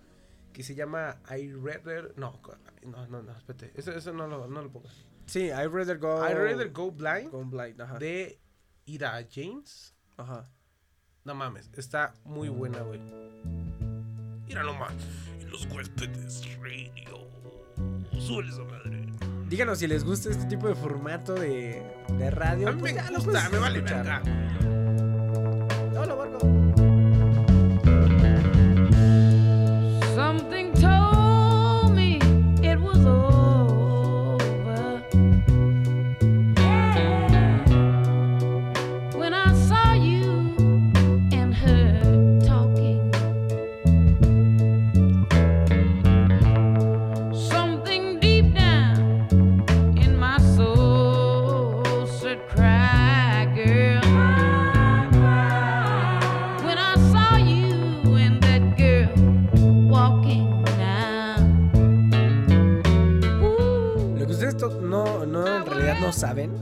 que se llama I Rather... No, no, no, no, espérate. Eso, eso no, lo, no lo pongas. sí, I'd rather go. I Rather Go Blind Go blind, ajá. de Ira James. Ajá. No mames, está muy buena, güey. Mira nomás, en los huéspedes radio. Suele esa madre. Díganos si les gusta este tipo de formato de, de radio. A mí pues me ya lo gusta, me vale verga. Saben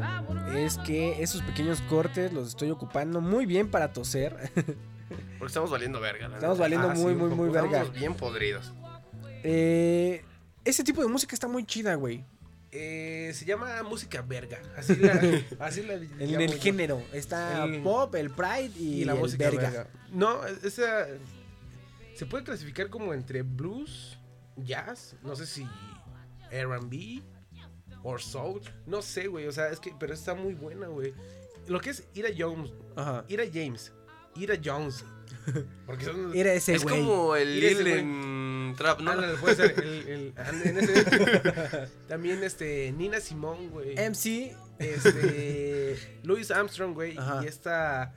es que esos pequeños cortes los estoy ocupando muy bien para toser. Porque estamos valiendo verga. la Estamos valiendo Ah, sí, muy, un muy, muy verga. Estamos bien podridos. Eh, ese tipo de música está muy chida, güey. Eh, se llama música verga. Así la, así la En el yo. género. Está El- pop, el pride y, y la el música verga. verga. No, esa se puede clasificar como entre blues, jazz, no sé si R&B o soul, no sé, güey, o sea, es que pero está muy buena, güey. Lo que es Ira Jones, Ajá. Ira James, Ira Jones. Porque son Era ese Es güey. como el Lil Trap, ¿no? Ándale, puede ser el, el- en ese- también este Nina Simón, güey. MC. Este Louis Armstrong, güey, y esta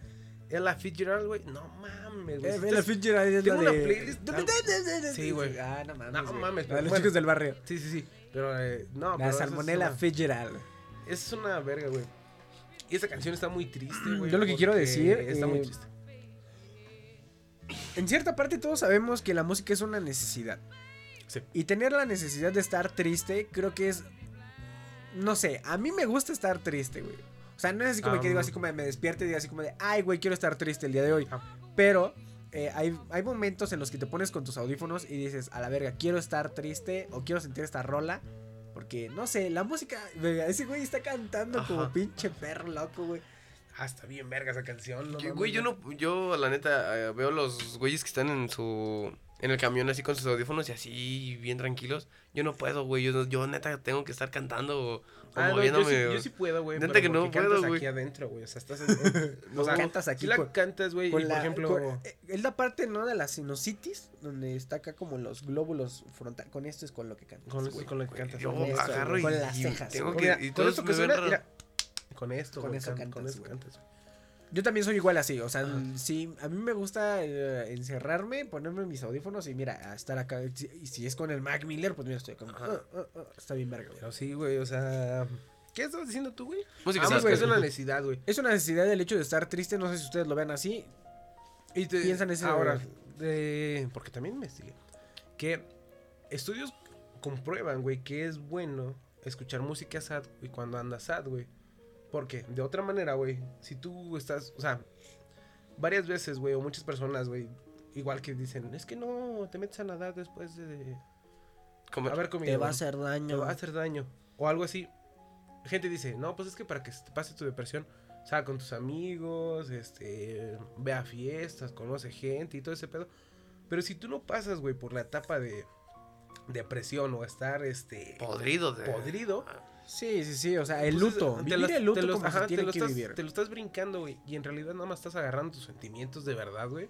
Ella Fitzgerald, güey. No mames, güey. Eh, estás- Fitzgerald es tengo la una de... playlist- Sí, güey. Ah, no mames. No güey. mames, de los bueno. chicos del barrio. Sí, sí, sí. Pero eh, no, La pero esa es salmonella una- Fitzgerald. Es una verga, güey. Y esa canción está muy triste, güey. Yo lo que quiero decir, Está muy eh, triste. En cierta parte todos sabemos que la música es una necesidad. Sí. Y tener la necesidad de estar triste, creo que es. No sé, a mí me gusta estar triste, güey. O sea, no es así como que Ah, digo mm. así como de- me despierte y digo así como de, ay, güey, quiero estar triste el día de hoy. Ah. Pero eh, hay, hay momentos en los que te pones con tus audífonos y dices, a la verga, quiero estar triste o quiero sentir esta rola. Porque, no sé, la música, verga, ese güey está cantando como pinche perro loco, güey. Ah, está bien verga esa canción. No, Que, Güey, yo no, yo la neta eh, veo los güeyes que están en su, en el camión así con sus audífonos y así bien tranquilos. Yo no puedo, güey, yo, yo neta tengo que estar cantando o Ah, no, yo, sí, yo sí puedo, güey. Neta pero que no puedo, güey. aquí adentro, güey. O sea, estás. en- en- o sea, Cantas aquí sí la cantas, güey. Por ejemplo. con- eh, es la parte, ¿no? De la sinusitis, donde está acá como los glóbulos frontales. Con esto es con lo que cantas. Con, güey. con lo que cantas. Yo con esto, agarro y, Con las cejas, tengo que, y con todos esto que suena, mira, Con esto, Con güey, eso can- cantas, Con eso güey. Yo también soy igual así, o sea, sí, a mí me gusta eh, encerrarme, ponerme mis audífonos y mira, a estar acá. Si- Y si es con el Mac Miller, pues mira, estoy como. Ah, ah, ah, está bien verga, güey. Pero sí, güey, o sea. ¿Qué estabas diciendo tú, güey? Música Ah, güey, es una necesidad, güey. Es una necesidad del hecho de estar triste, no sé si ustedes lo ven así. Y te, Piensa en ese- Ahora, de, porque también investigué. Que estudios comprueban, güey, que es bueno escuchar música sad y cuando andas sad, güey. Porque de otra manera, güey, si tú estás, o sea, varias veces, güey, o muchas personas, güey, igual que dicen, es que no te metes a nadar después de Comer. haber comido. Te va a hacer te daño. va a hacer daño. O algo así. Gente dice, no, pues es que para que se te pase tu depresión, sal con tus amigos, este, ve a fiestas, conoce gente y todo ese pedo. Pero si tú no pasas, güey, por la etapa de depresión o estar, este, Podrido de... podrido. Sí, sí, sí, o sea, el luto. Vivir el luto te los- como ajá, se te tiene lo que estás- vivir. Te lo estás brincando, güey, y en realidad nada más estás agarrando tus sentimientos de verdad, güey.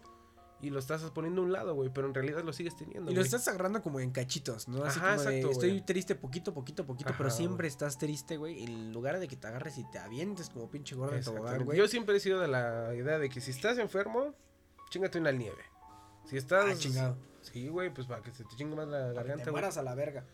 Y lo estás poniendo a un lado, güey, pero en realidad lo sigues teniendo. Y lo estás agarrando como en cachitos, ¿no? Así Ajá, como de, exacto, estoy güey. triste poquito, poquito, poquito, pero siempre güey. estás triste, güey. En lugar de que te agarres y te avientes como pinche gordo de tobogán, güey. Yo siempre he sido de la idea de que si estás enfermo, chingate una nieve. Si estás. Ah, chingado. Sí, güey, pues para que se te chingue más la Para que garganta, te güey. mueras a la verga.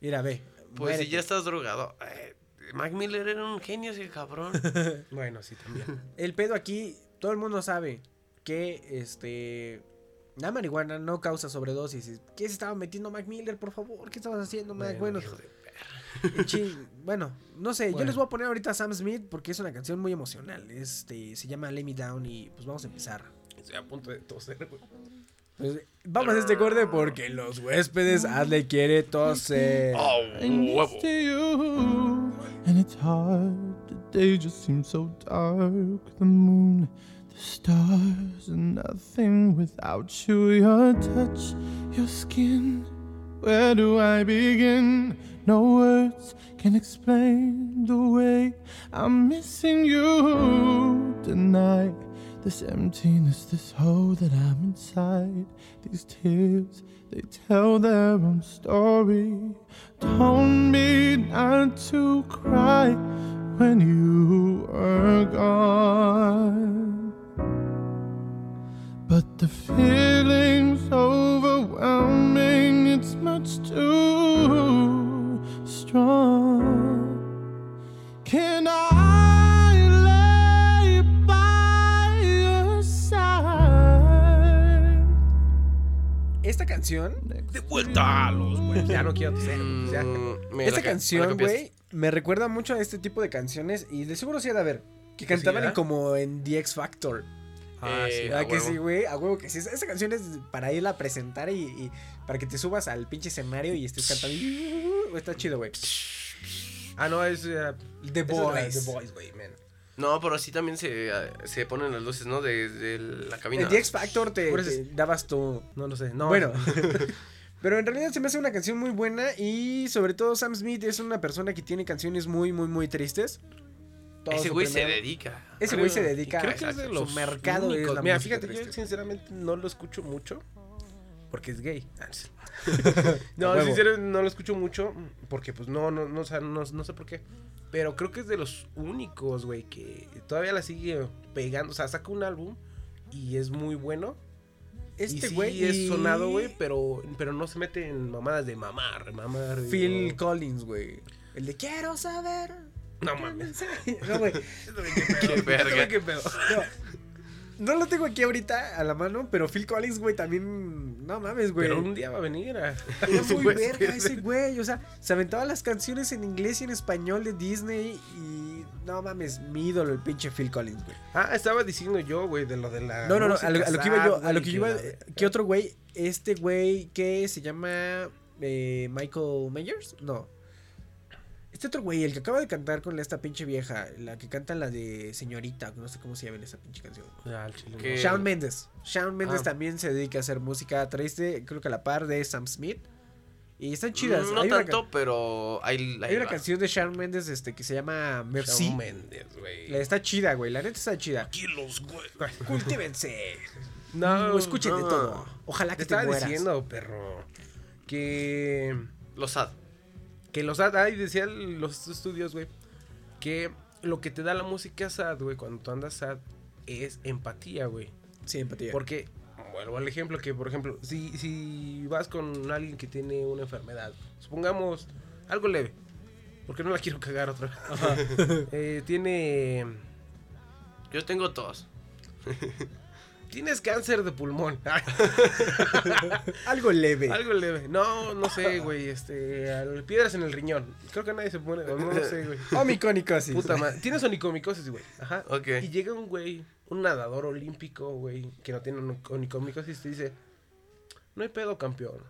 Mira, ve. Pues si ya estás drogado. eh, Mac Miller era un genio ese cabrón. Bueno, sí, también. El pedo aquí, todo el mundo sabe que este. La marihuana no causa sobredosis. ¿Qué se estaba metiendo Mac Miller, por favor? ¿Qué estabas haciendo, Mac? Bueno, hijo de chin- bueno, no sé, yo Bueno. les voy a poner ahorita a Sam Smith porque es una canción muy emocional. Este, se llama Lay Me Down y pues vamos a empezar. Estoy a punto de toser, güey. Pues, vamos a este corte porque los huéspedes Adley quiere toser. ¡Oh, huevo! and it's hard. The day just seems so dark. The moon, the stars, and nothing without you. Your touch, your skin. Where do I begin? No words can explain the way I'm missing you tonight. This emptiness, this hole that I'm inside. These tears, they tell their own story. Told me not to cry when you were gone. But the feeling's overwhelming, it's much too strong. Can I Esta canción, De vuelta a los, güey. Ya no quiero güey, ya. Mm, esta canción, güey, me recuerda mucho a este tipo de canciones y de seguro sí ha de haber. Que sí, cantaban como en The X Factor. Ah, sí. Eh, ¿Verdad a que huevo. sí, güey? A huevo que sí. Esa canción es para irla a presentar y, y para que te subas al pinche escenario y estés cantando. y- Está chido, güey. Ah, no, es. eh, The Boys. The Boys, güey. No, pero sí también se, eh, se ponen las luces, ¿no? Desde la cabina. En The X Factor te, dabas tu. No lo sé. No. Bueno. Pero en realidad se me hace una canción muy buena y sobre todo Sam Smith es una persona que tiene canciones muy, muy, muy tristes. Todo Ese su güey se dedica. Ese güey se dedica Creo que es de su los mercado es únicos. la Mira, fíjate, yo triste. sinceramente no lo escucho mucho porque es gay. No, sinceramente no lo escucho mucho porque pues no, no, no, o sea, no, no sé por qué. Pero creo que es de los únicos, güey, que todavía la sigue pegando. O sea, saca un álbum y es muy bueno. Este sí güey es sonado, güey, pero, pero no se mete en mamadas de mamar, mamar. Phil no. Collins, güey. El de quiero saber. No mames. No, güey. Qué verga. ¿Qué pedo? No lo tengo aquí ahorita a la mano, pero Phil Collins, güey, también. No mames, güey. Pero un día va a venir a. Era muy Pues, verga ese güey. O sea, se aventaba las canciones en inglés y en español de Disney. Y no mames, mi ídolo, el pinche Phil Collins, güey. Ah, estaba diciendo yo, güey, de lo de la. No, no, no, a lo, a lo que iba yo, a lo que iba, ¿qué otro güey? Este güey que se llama eh, Michael Myers, no. Este otro güey, el que acaba de cantar con esta pinche vieja, la que canta la de señorita, no sé cómo se llama en esa pinche canción. Ah. Shawn Mendes. Shawn Mendes Ah. también se dedica a hacer música triste, creo que a la par de Sam Smith. Y están chidas. Mm, No hay, una, tanto, pero hay, ca- hay una canción de Shawn Mendes este, que se llama Merci. Shawn Mendes, güey. La Está chida, güey. La neta está chida. Kilos, güey. Cultívense. No, No, escuchen de todo. Ojalá Te que te, estaba mueras. diciendo, perro, que Los sad. Que los ay, decían los estudios, güey, que lo que te da la música sad, güey, cuando tú andas sad es empatía, güey. Sí, empatía. Porque vuelvo al ejemplo que, por ejemplo, si si vas con alguien que tiene una enfermedad, supongamos algo leve, porque no la quiero cagar otra vez. Eh, tiene Yo tengo tos. tienes cáncer de pulmón. Algo leve. Algo leve. No, no sé, güey. Este, piedras en el riñón. Creo que nadie se pone. No, lo sé, güey. Omicónicosis. Puta madre. Tienes onicomicosis, güey. Ajá. Ok. Y llega un güey, un nadador olímpico, güey, que no tiene onicomicosis y te dice: No hay pedo, campeón.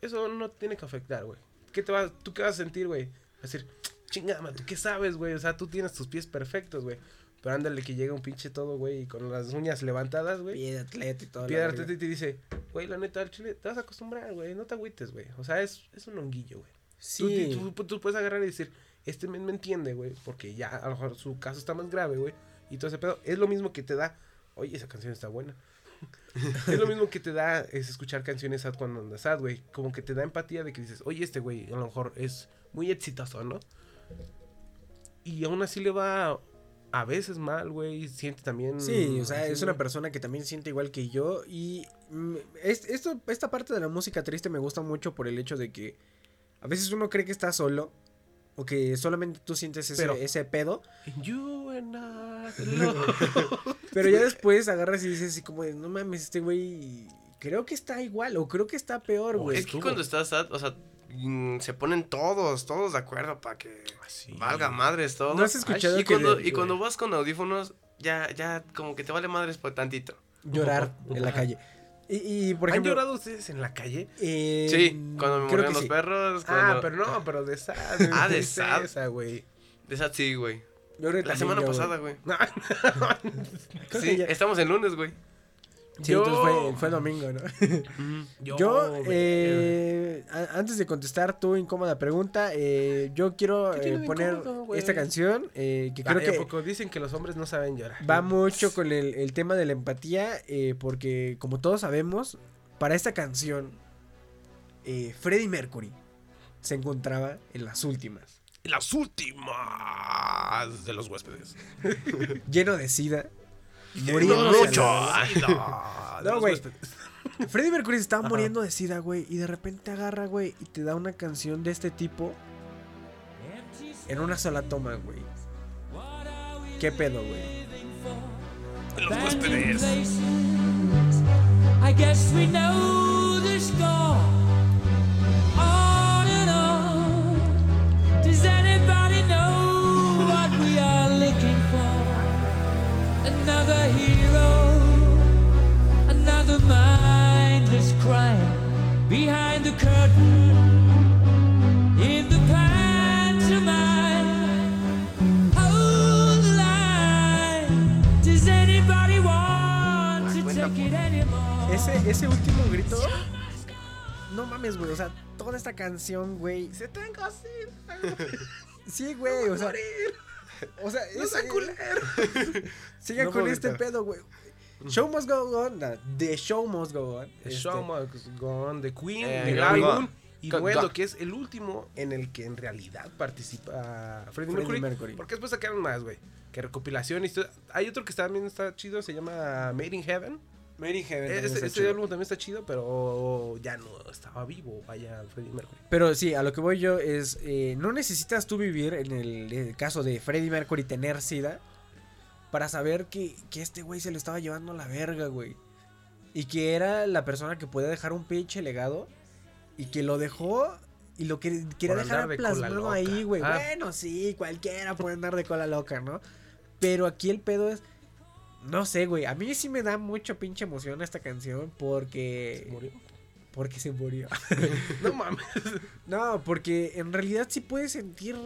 Eso no tiene que afectar, güey. ¿Qué te vas, ¿Tú qué vas a sentir, güey? A decir: Chingada, ¿tú qué sabes, güey? O sea, tú tienes tus pies perfectos, güey. Pero ándale que llega un pinche todo, güey, y con las uñas levantadas, güey. Piedra atleta y todo. Piedra Arteta y te dice, güey, la neta, al chile, te vas a acostumbrar, güey, no te agüites, güey. O sea, es, es un honguillo, güey. Sí. Tú, tú- tú puedes agarrar y decir, este men me entiende, güey, porque ya a lo mejor su caso está más grave, güey. Y todo ese pedo. Es lo mismo que te da, oye, esa canción está buena. es lo mismo que te da es escuchar canciones sad cuando andas sad, güey. Como que te da empatía de que dices, oye, este güey a lo mejor es muy exitoso, ¿no? Y aún así le va a veces mal, güey. Siente también. Sí, o sea, así, es una persona que también siente igual que yo. Y mm, es- esto, esta parte de la música triste me gusta mucho por el hecho de que a veces uno cree que está solo. O que solamente tú sientes ese, Pero- ese pedo. You and I. Pero ya después agarras y dices así como de, no mames, este güey creo que está igual o creo que está peor, Oh, güey. es que cuando estás sad, o sea, se ponen todos, todos de acuerdo para que Sí. valga madres todo. ¿No has escuchado y que cuando, y cuando vas con audífonos, ya, ya como que te vale madres por tantito. Llorar en la calle. Y, y, por ¿Han ejemplo... llorado ustedes en la calle? eh, sí, cuando me murieron los sí. perros. Ah, pero no, pero de sad. Ah, de sad. güey. De sad sí, güey. La también semana yo, pasada, güey. Sí, estamos en lunes, güey. Sí, Yo- entonces fue, fue domingo, ¿no? Yo, güey, eh, a- antes de contestar tu incómoda pregunta, eh, yo quiero ¿Qué tiene eh, poner incómodo, esta canción que creo Ay, ¿a que poco dicen que los hombres no saben llorar. va mucho con el, el tema de la empatía, porque como todos sabemos, para esta canción, Freddie Mercury se encontraba en las últimas, Las últimas de los huéspedes. lleno de sida, A mucho. no. güey. Freddie Mercury se estaba muriendo de sida, güey, y de repente agarra, güey, y te da una canción de este tipo en una sola toma, güey. ¿Qué pedo, güey? De los huéspedes. I guess we know the score. On and on. Does Another hero, another mindless crime behind the curtain. In the pantomime, hold the line. Does anybody want to take it anymore? Ese, ese último grito no mames, güey, o sea, toda esta canción, güey. Se tengo así. Sí, güey, o sea, o sea, No es- culero. sigue No con este gritar. pedo, güey. Show must go on, nah, the show must go on. The este, Show Must Go On, The Queen, Eh, el go- álbum. Y Duelo, que es el último en el que en realidad participa Freddie, Freddie Mercury, Mercury. Porque después sacaron más, güey. Que recopilación. y esto- Hay otro que también está chido, se llama Made in Heaven. In Heaven también Ese, está ese chido. álbum también está chido, pero ya no estaba vivo, vaya Freddie Mercury. Pero sí, a lo que voy yo es, eh, no necesitas tú vivir en el, caso de Freddie Mercury tener SIDA para saber que, que este güey se lo estaba llevando a la verga, güey. Y que era la persona que podía dejar un pinche legado y que lo dejó y lo que quería dejar de plasmado ahí, güey. Ah. Bueno, sí, cualquiera puede andar de cola loca, ¿no? Pero aquí el pedo es... No sé, güey. A mí sí me da mucho pinche emoción esta canción porque... Murió. Porque se murió. No mames. No, porque en realidad sí puedes sentir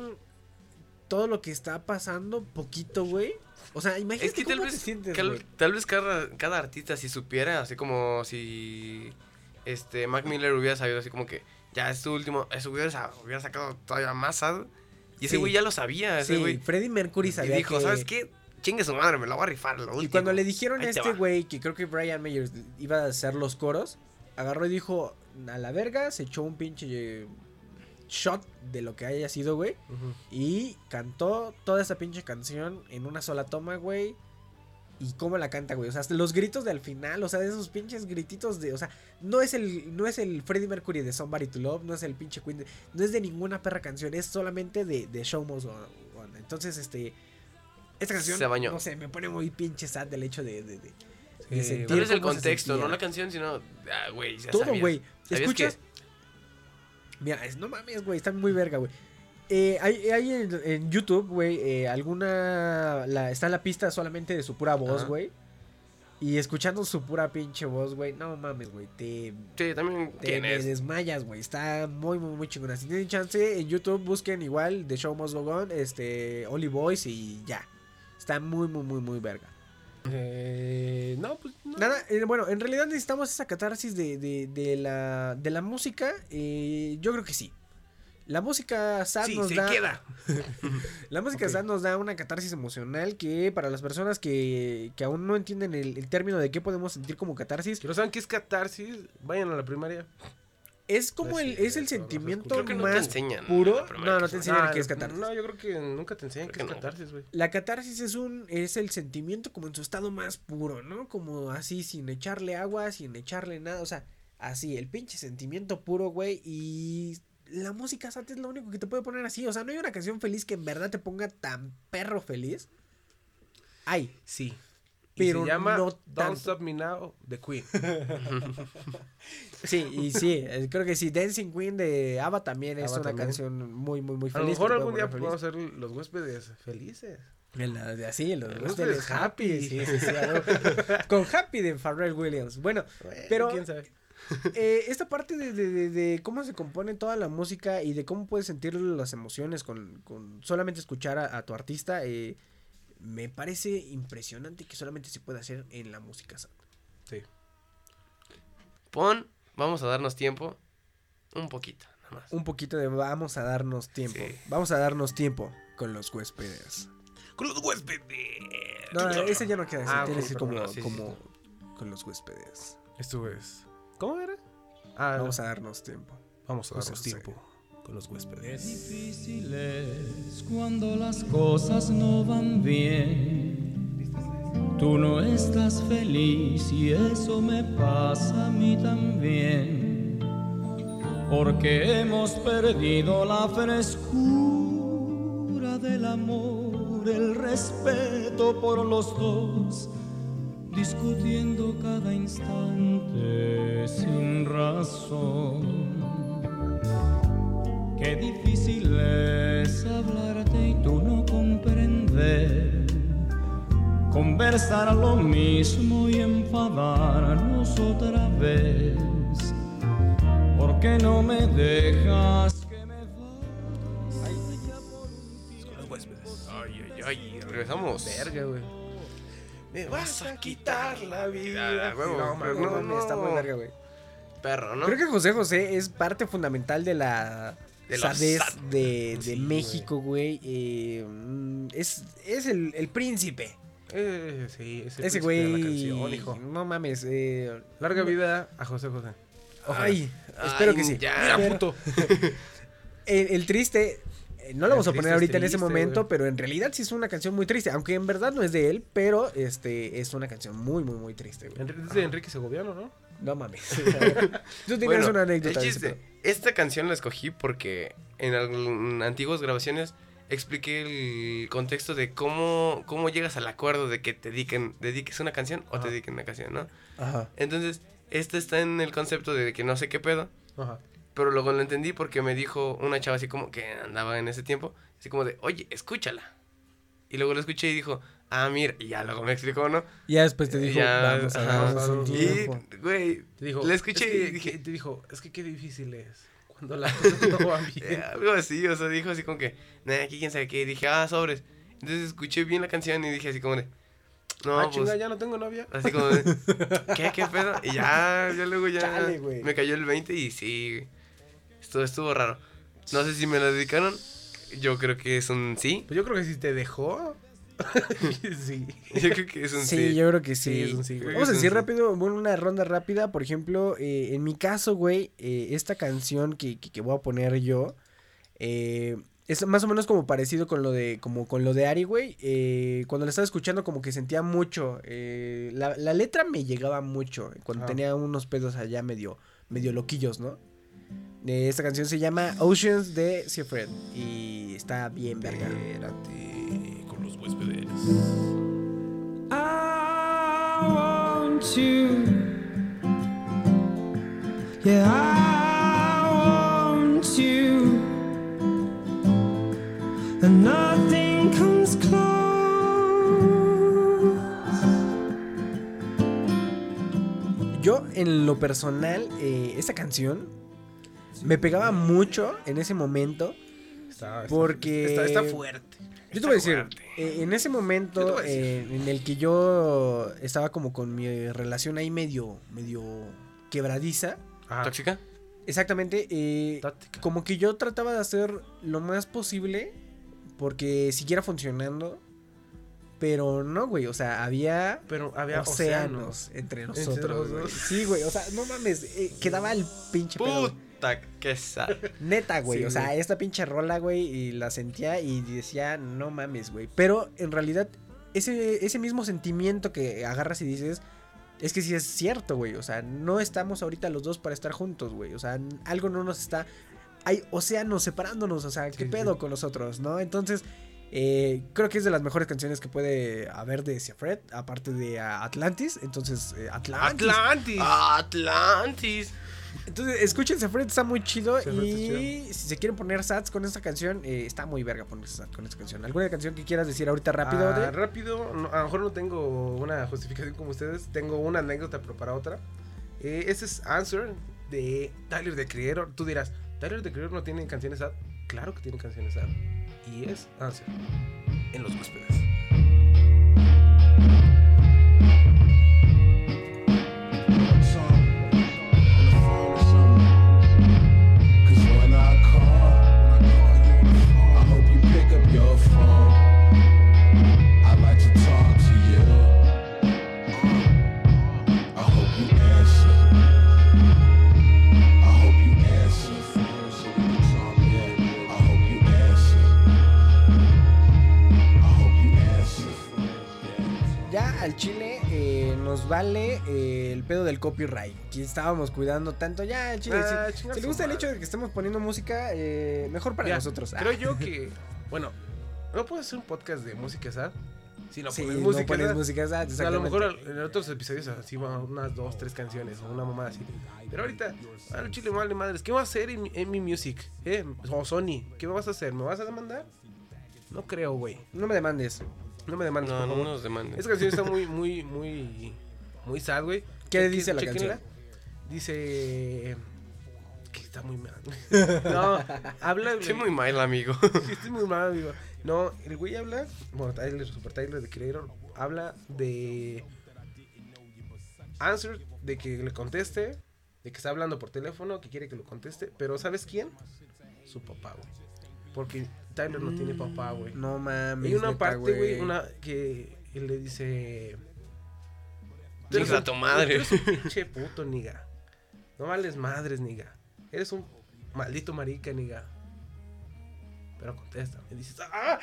todo lo que está pasando poquito, güey. O sea, imagínate Es que tal cómo vez, te sientes, cal- tal vez cada, cada artista si supiera, así como si este Mac Miller hubiera sabido así como que ya es su último, eso hubiera, sa- hubiera sacado todavía más sad. Y ese Sí. güey ya lo sabía, ese Sí, güey. Freddie Mercury y sabía dijo, que... ¿sabes qué? Chingue su madre, me la voy a rifar lo último. Y cuando le dijeron Ahí a te este güey que creo que Brian Mayers iba a hacer los coros, agarró y dijo, a la verga, se echó un pinche shot de lo que haya sido, güey. Y cantó toda esa pinche canción en una sola toma, güey. Y cómo la canta, güey. O sea, hasta los gritos del final, o sea, de esos pinches grititos de. O sea, no es el, no es el Freddie Mercury de Somebody to Love, no es el pinche Queen, de- no es de ninguna perra canción, es solamente de, de Show Must. Entonces, este. Esta canción, Se bañó. no sé, me pone muy pinche sad del hecho de, de, de- de Sí, sentir Tal vez el se contexto, no la canción, sino, ah, güey, ya Todo, sabías. güey. ¿Sabías ¿Escuchas? que- Mira, es- no mames, güey, está muy verga, güey. Eh, hay hay en, en YouTube, güey, eh, alguna... La, está la pista solamente de su pura voz, güey. Y escuchando su pura pinche voz, güey, no mames, güey, te, Sí, también te me desmayas, güey. Está muy, muy, muy chingona. Si tienen chance, en YouTube busquen igual The Show Must Go On, este, Oli Boys y ya. Está muy, muy, muy, muy verga. Eh, no, pues no. Nada, eh, bueno, en realidad necesitamos esa catarsis de, de, de la, de la música. eh, yo creo que sí. La música sad Sí, nos se da. queda. La música Ok. sad nos da una catarsis emocional que para las personas que, que aún no entienden el, el término de qué podemos sentir como catarsis, Si no saben qué es catarsis, vayan a la primaria. Es como Sí, el, es el sentimiento Creo que no te más enseñan. puro. No, no que te se- enseñan Ah, qué es catarsis. No, yo creo que nunca te enseñan es que no. catarsis, güey. La catarsis es un es el sentimiento como en su estado más puro, ¿no? Como así sin echarle agua, sin echarle nada, o sea, así el pinche sentimiento puro, güey, y la música sad es lo único que te puede poner así, o sea, no hay una canción feliz que en verdad te ponga tan perro feliz. Hay, Sí. Pero se llama no Don't tanto. Stop Me Now, The Queen. sí, y sí, eh, creo que sí, Dancing Queen de Ava también es una también. canción muy muy muy A lo feliz. mejor algún día podemos feliz. ser los huéspedes felices. De así, los Gospels happy, happy. sí, sí, sí, a huevo. con Happy de Pharrell Williams. Bueno, Bueno, Pero- quién sabe. Eh, esta parte de, de- de- de cómo se compone toda la música y de cómo puedes sentir las emociones con, con solamente escuchar a, a tu artista, eh, me parece impresionante que solamente se puede hacer en la música. sad. Sí. Pon, vamos a darnos tiempo. Un poquito, nada más. Un poquito de vamos a darnos tiempo. Sí. Vamos a darnos tiempo con los huéspedes. Con los huéspedes. No, ese ya no queda así. Ah, tiene que ser como, sí, sí, como con los huéspedes. Esto es. ¿Cómo era? Ah, Vamos a darnos tiempo. vamos a darnos José. tiempo con los Es huéspedes. difícil cuando las cosas no van bien. Tú no estás feliz y eso me pasa a mí también. Porque hemos perdido la frescura del amor, el respeto por los dos, discutiendo cada instante sin razón. Qué difícil es hablarte y tú no comprender. Conversar lo mismo y enfadarnos otra vez. ¿Por qué no me dejas que me vaya. Ay, ay, ay. Regresamos. Verga, güey. Me vas a quitar la vida. Ah, huevo. No, No, mames, no, no, está muy verga, güey. perro, ¿no? Creo que José José es parte fundamental de la De los de, de Sí, México, güey. Eh, mm, es es el, el príncipe. Eh, sí, ese, Ese güey. canción, hijo. No mames. Eh, Larga vida a José José. ay, espero Ay, que sí. ya, puto. el, el triste. eh, No lo vamos a poner ahorita en ese momento, güey. pero en realidad sí es una canción muy triste. Aunque en verdad no es de él, pero este es una canción muy, muy, muy triste, güey. Es de Enrique Segoviano, ¿no? No mames. Tú tienes Bueno, una anécdota. el chiste, esta canción la escogí porque en, antiguas grabaciones expliqué el contexto de cómo, cómo llegas al acuerdo de que te dediquen, dediques una canción o te dediquen una canción, ¿no? Ajá. Entonces, esta está en el concepto de que no sé qué pedo, Ajá. pero luego lo entendí porque me dijo una chava así como que andaba en ese tiempo, así como de, oye, escúchala. Y luego lo escuché y dijo, ah, mira, y ya luego me explicó, ¿no? Ya después te dijo, Ya, vamos a ajá. darnos un Y- tiempo. Y, güey, Te dijo, la escuché es que- y dije, te dijo, es que qué difícil es cuando las cosas no van Eh, bien. algo así, o sea, dijo así como que, nah, aquí quién sabe qué. Y dije, ah, sobres. Entonces escuché bien la canción y dije así como de, no, ah, pues, chinga, ya no tengo novia. así como de, ¿qué, qué pedo? Y ya, ya luego ya Chale, me cayó el 20 y sí, güey. estuvo, estuvo raro. No sé si me lo dedicaron, yo creo que es un sí. Pues yo creo que si te dejó. sí. Yo creo que es un sí. Sí, yo creo que sí. Sí, es un sí, güey. Vamos a decir rápido, bueno, una ronda rápida. Por ejemplo, eh, en mi caso, güey, eh, esta canción que, que- que voy a poner yo eh, es más o menos como parecido con lo de, como con lo de Ari, güey. Eh, cuando la estaba escuchando, como que sentía mucho. eh, la, la letra me llegaba mucho cuando Ah. tenía unos pedos allá medio, medio loquillos, ¿no? Eh, esta canción se llama Oceans de Seafred y está bien verga. Espérate huéspedes. I want you. Yeah, I want you. And nothing comes close. Yo, en lo personal, eh, esta canción me pegaba mucho en ese momento. Está, está- Porque- Está, está fuerte. Yo te voy a decir, eh, en ese momento eh, en el que yo estaba como con mi relación ahí medio, medio quebradiza, Ajá. ¿Tóxica? exactamente, eh, como que yo trataba de hacer lo más posible porque siguiera funcionando, pero no, güey, o sea, había Pero había océanos, océanos. entre nosotros. güey. Sí, güey, o sea, no mames, eh, quedaba el pinche pedo. Puta, que sal. Neta, güey. Sí, o sea, güey. esta pinche rola, güey, y la sentía y decía, no mames, güey. Pero en realidad, ese, ese mismo sentimiento que agarras y dices, es que sí es cierto, güey. O sea, no estamos ahorita los dos para estar juntos, güey. O sea, algo no nos está. Hay océanos separándonos, o sea, ¿qué Sí, pedo sí. con nosotros, no? Entonces. eh, creo que es de las mejores canciones que puede haber de Fred, aparte de ah, Atlantis. Entonces, eh, Atlantis. Atlantis. Atlantis. Entonces, escuchen Fred, está muy chido. Y si se quieren poner sats con esta canción, eh, está muy verga ponerse sats con esta canción. ¿Alguna canción que quieras decir ahorita rápido? Ah, de? rápido, no, a lo mejor no tengo una justificación como ustedes, tengo una anécdota pero para otra. Eh, ese es Answer de Tyler the Creator. Tú dirás, Tyler the Creator no tiene canciones sad. Claro que tiene canciones sad. Y es Answer en los huéspedes. Al chile eh, nos vale eh, el pedo del copyright. Que estábamos cuidando tanto. Ya al chile. Ah, si- si, le gusta el madre. hecho de que estemos poniendo música, eh, mejor para Ya, nosotros. Ah, Creo yo que, bueno, no puedo hacer un podcast de música sad. Si no sí, pones no música pones música sad, O sea, a lo mejor en otros episodios así va unas dos, tres canciones o una mamada así. Pero ahorita, al chile vale madres, ¿qué vas a hacer en, en mi music? ¿Eh? O Sony, ¿qué vas a hacer? ¿Me vas a demandar? No creo, güey. No me demandes. No me demandes, No, por no favor. nos demanden. Esta canción está muy, muy, muy, muy sad, güey. ¿Qué Chequen- dice la chequenla. canción? Dice que está muy mal. no, habla. Estoy muy mal, amigo. Estoy muy mal, amigo. No, el güey habla, bueno, Tyler, Super Tyler de Creator, habla de Answer, de que le conteste De que está hablando por teléfono, que quiere que lo conteste. Pero ¿sabes quién? Su papá, güey. Porque Tyler no tiene papá, güey. No mames. Hay una neta, parte, güey, una que él le dice... "Tú eres un- tu madre". eres un pinche puto, niga. No vales madres, niga. Eres un maldito marica, niga. Pero contesta. Me dices, ¡ah!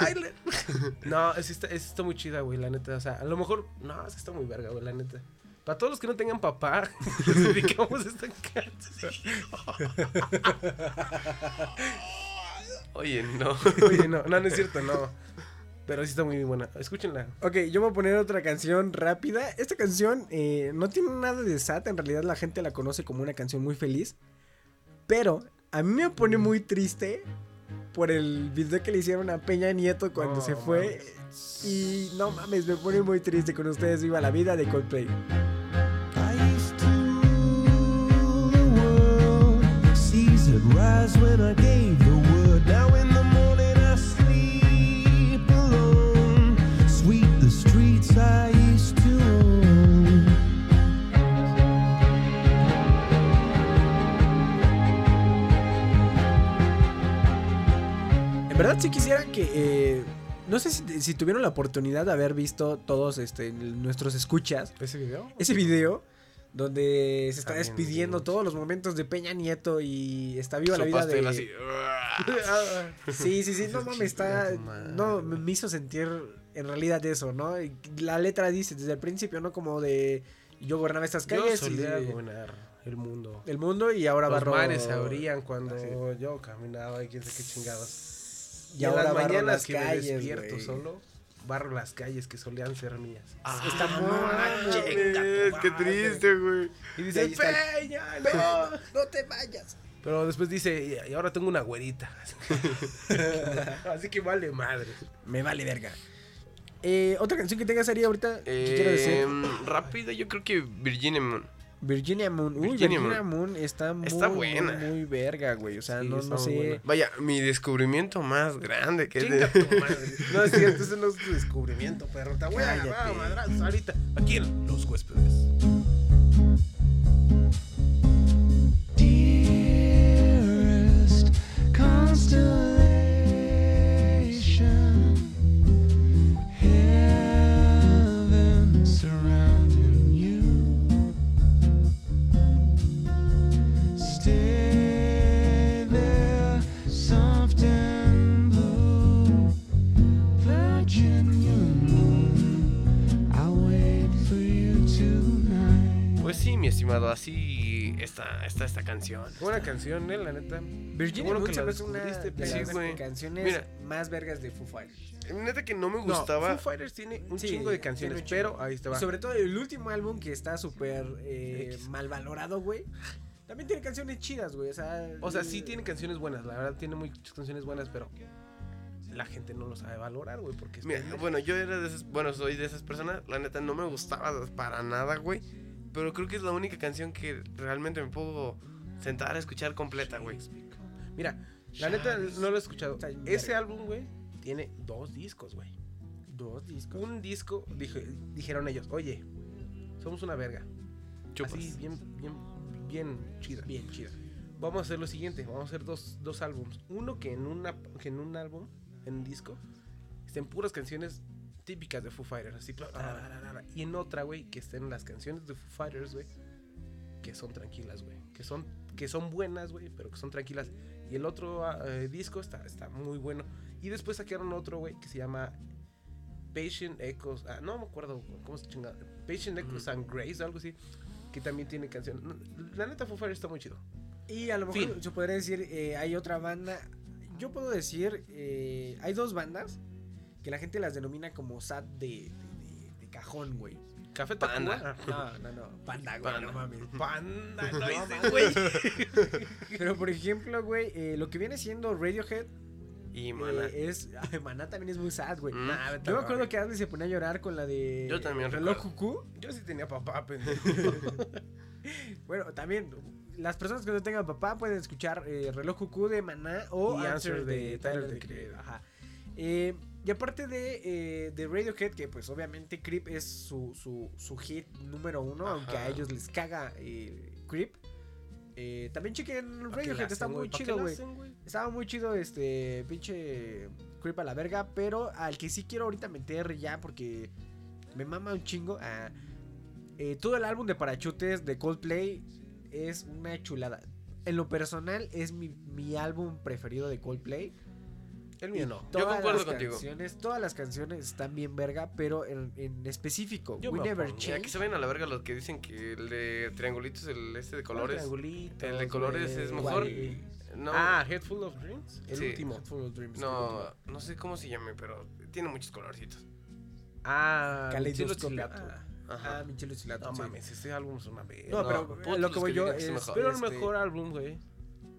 Tyler. no, esa está, esa está muy chida, güey, la neta. O sea, a lo mejor, no, esa está muy verga, güey, la neta. Para todos los que no tengan papá, les dedicamos esta canción. Oye, no. Oye, no, no, no es cierto, no. Pero sí está muy buena. Escúchenla. Ok, yo voy a poner otra canción rápida. Esta canción eh, no tiene nada de sad. En realidad la gente la conoce como una canción muy feliz. Pero a mí me pone muy triste por el video que le hicieron a Peña Nieto cuando se fue. Y no mames, me pone muy triste con ustedes. Viva la vida de Coldplay. I verdad sí quisiera que... eh, no sé si, si tuvieron la oportunidad de haber visto todos este, nuestros escuchas. ¿Ese video? ese video donde se está despidiendo todos los momentos de Peña Nieto y está viva la vida de así. Sí, sí, sí, no mames, está no me hizo sentir en realidad eso, ¿no? La letra dice desde el principio, ¿no? Como de yo gobernaba estas Yo calles solía y gobernar el mundo. el mundo y ahora Los barro mares se abrían cuando Así. yo caminaba y quién sabe qué chingados. Y Y, ahora las barro mañanas las que me despierto solo, barro las calles que solían ser mías. Está muy manches, chinga tu qué madre. triste, güey. Y Y dice, ahí está Peña, no. no te vayas. Pero después dice, y ahora tengo una güerita. Así que vale madre. Me vale verga. Eh, otra canción que tengas Ari ahorita quiero decir Em, rápido, yo creo que Virginia Moon. Virginia Moon. Uy, Virginia Virginia, Moon. está muy, Está buena. muy verga, güey. O sea, Sí, no, no sé. buena. Vaya, mi descubrimiento más grande que es de... tu madre. No es cierto, ese no es tu descubrimiento, perro. Te voy a agarrar a madrazos ahorita. Aquí en Los Huéspedes. Dearest constellation, estimado, así está, está esta canción. Buena canción, eh, la neta. Virginia que la hace una de descubriste, las sí, güey. canciones Mira. más vergas de Foo Fighters. Neta que no me No, gustaba. Foo Fighters tiene un Sí, chingo de canciones, pero ahí. Y sobre todo el último álbum que está súper eh, mal valorado, güey. También tiene canciones chidas, güey. O sea, O sea, sí tiene canciones buenas, la verdad tiene muchas canciones buenas, pero la gente no lo sabe valorar, güey, porque es Mira, bueno, yo era de esas, bueno, soy de esas personas, la neta no me gustaba para nada, güey. Pero creo que es la única canción que realmente me puedo sentar a escuchar completa, güey. Mira, la neta no lo he escuchado. Ese álbum, güey, tiene dos discos, güey. Dos discos. Un disco, dije, dijeron ellos, oye, somos una verga. Chupas. Así, bien, bien, bien chida. Bien chido. Vamos a hacer lo siguiente, vamos a hacer dos, dos álbums. Uno que en, una, que en un álbum, en un disco, estén puras canciones típicas de Foo Fighters. Así, y en otra, güey, que estén las canciones de Foo Fighters, güey, que son tranquilas, güey. Que son, que son buenas, güey, pero que son tranquilas. Y el otro ah, eh, disco está, está muy bueno. Y después sacaron otro, güey, que se llama Patient Echoes. Ah, no me acuerdo cómo se chinga. Patient Echoes and Grace, algo así. Que también tiene canciones. La neta, Foo Fighters está muy chido. Y a lo mejor Fin. se podría decir, eh, hay otra banda. Yo puedo decir, eh, hay dos bandas que la gente las denomina como sad de, de- de- de cajón, güey. Café Panda. No, no, no. Panda, güey. Panda. No mames. Panda, no hice, güey. Pero por ejemplo, güey, eh, lo que viene siendo Radiohead Y eh, mana. es. ay, Maná también es muy sad, güey. Mm. Nah, Yo me acuerdo que Adley se ponía a llorar con la de. Yo también Reloj. Cucú. Yo sí tenía papá, pendejo. Bueno, también. Las personas que no tengan papá pueden escuchar eh, Reloj Cucú de Maná o Y Answer Answer de de Tyler, Creator. Creator. Ajá. Eh, Y aparte de, eh, de Radiohead, que pues obviamente Creep es su, su, su hit número uno, Ajá. aunque a ellos les caga eh, Creep. Eh, también chequen ¿Pa' qué la Radiohead, está muy ¿Pa' qué chido, güey. Estaba muy chido este pinche Creep a la verga, pero al que sí quiero ahorita meter ya porque me mama un chingo. ah, todo el álbum de Parachutes de Coldplay es una chulada. En lo personal es mi, mi álbum preferido de Coldplay. El mío no. Todas concuerdo las contigo. Canciones, todas las canciones están bien verga, pero en, en específico, Yo We me Never. Y aquí Change. se ven a la verga los que dicen que el de triangulitos, el este de colores. Triangulitos, el de colores es mejor. No, Ah, Head Full of Dreams. El Sí. último. Full of Dreams, el no, no sé cómo se llame, pero tiene muchos colorcitos. Ah, Caleidoscopio. Chilato. Ajá. Ah, Michelo Chilato. No sí. mames, este álbum es una verga. No, pero lo que voy yo es mejor. Pero el este, mejor álbum, güey,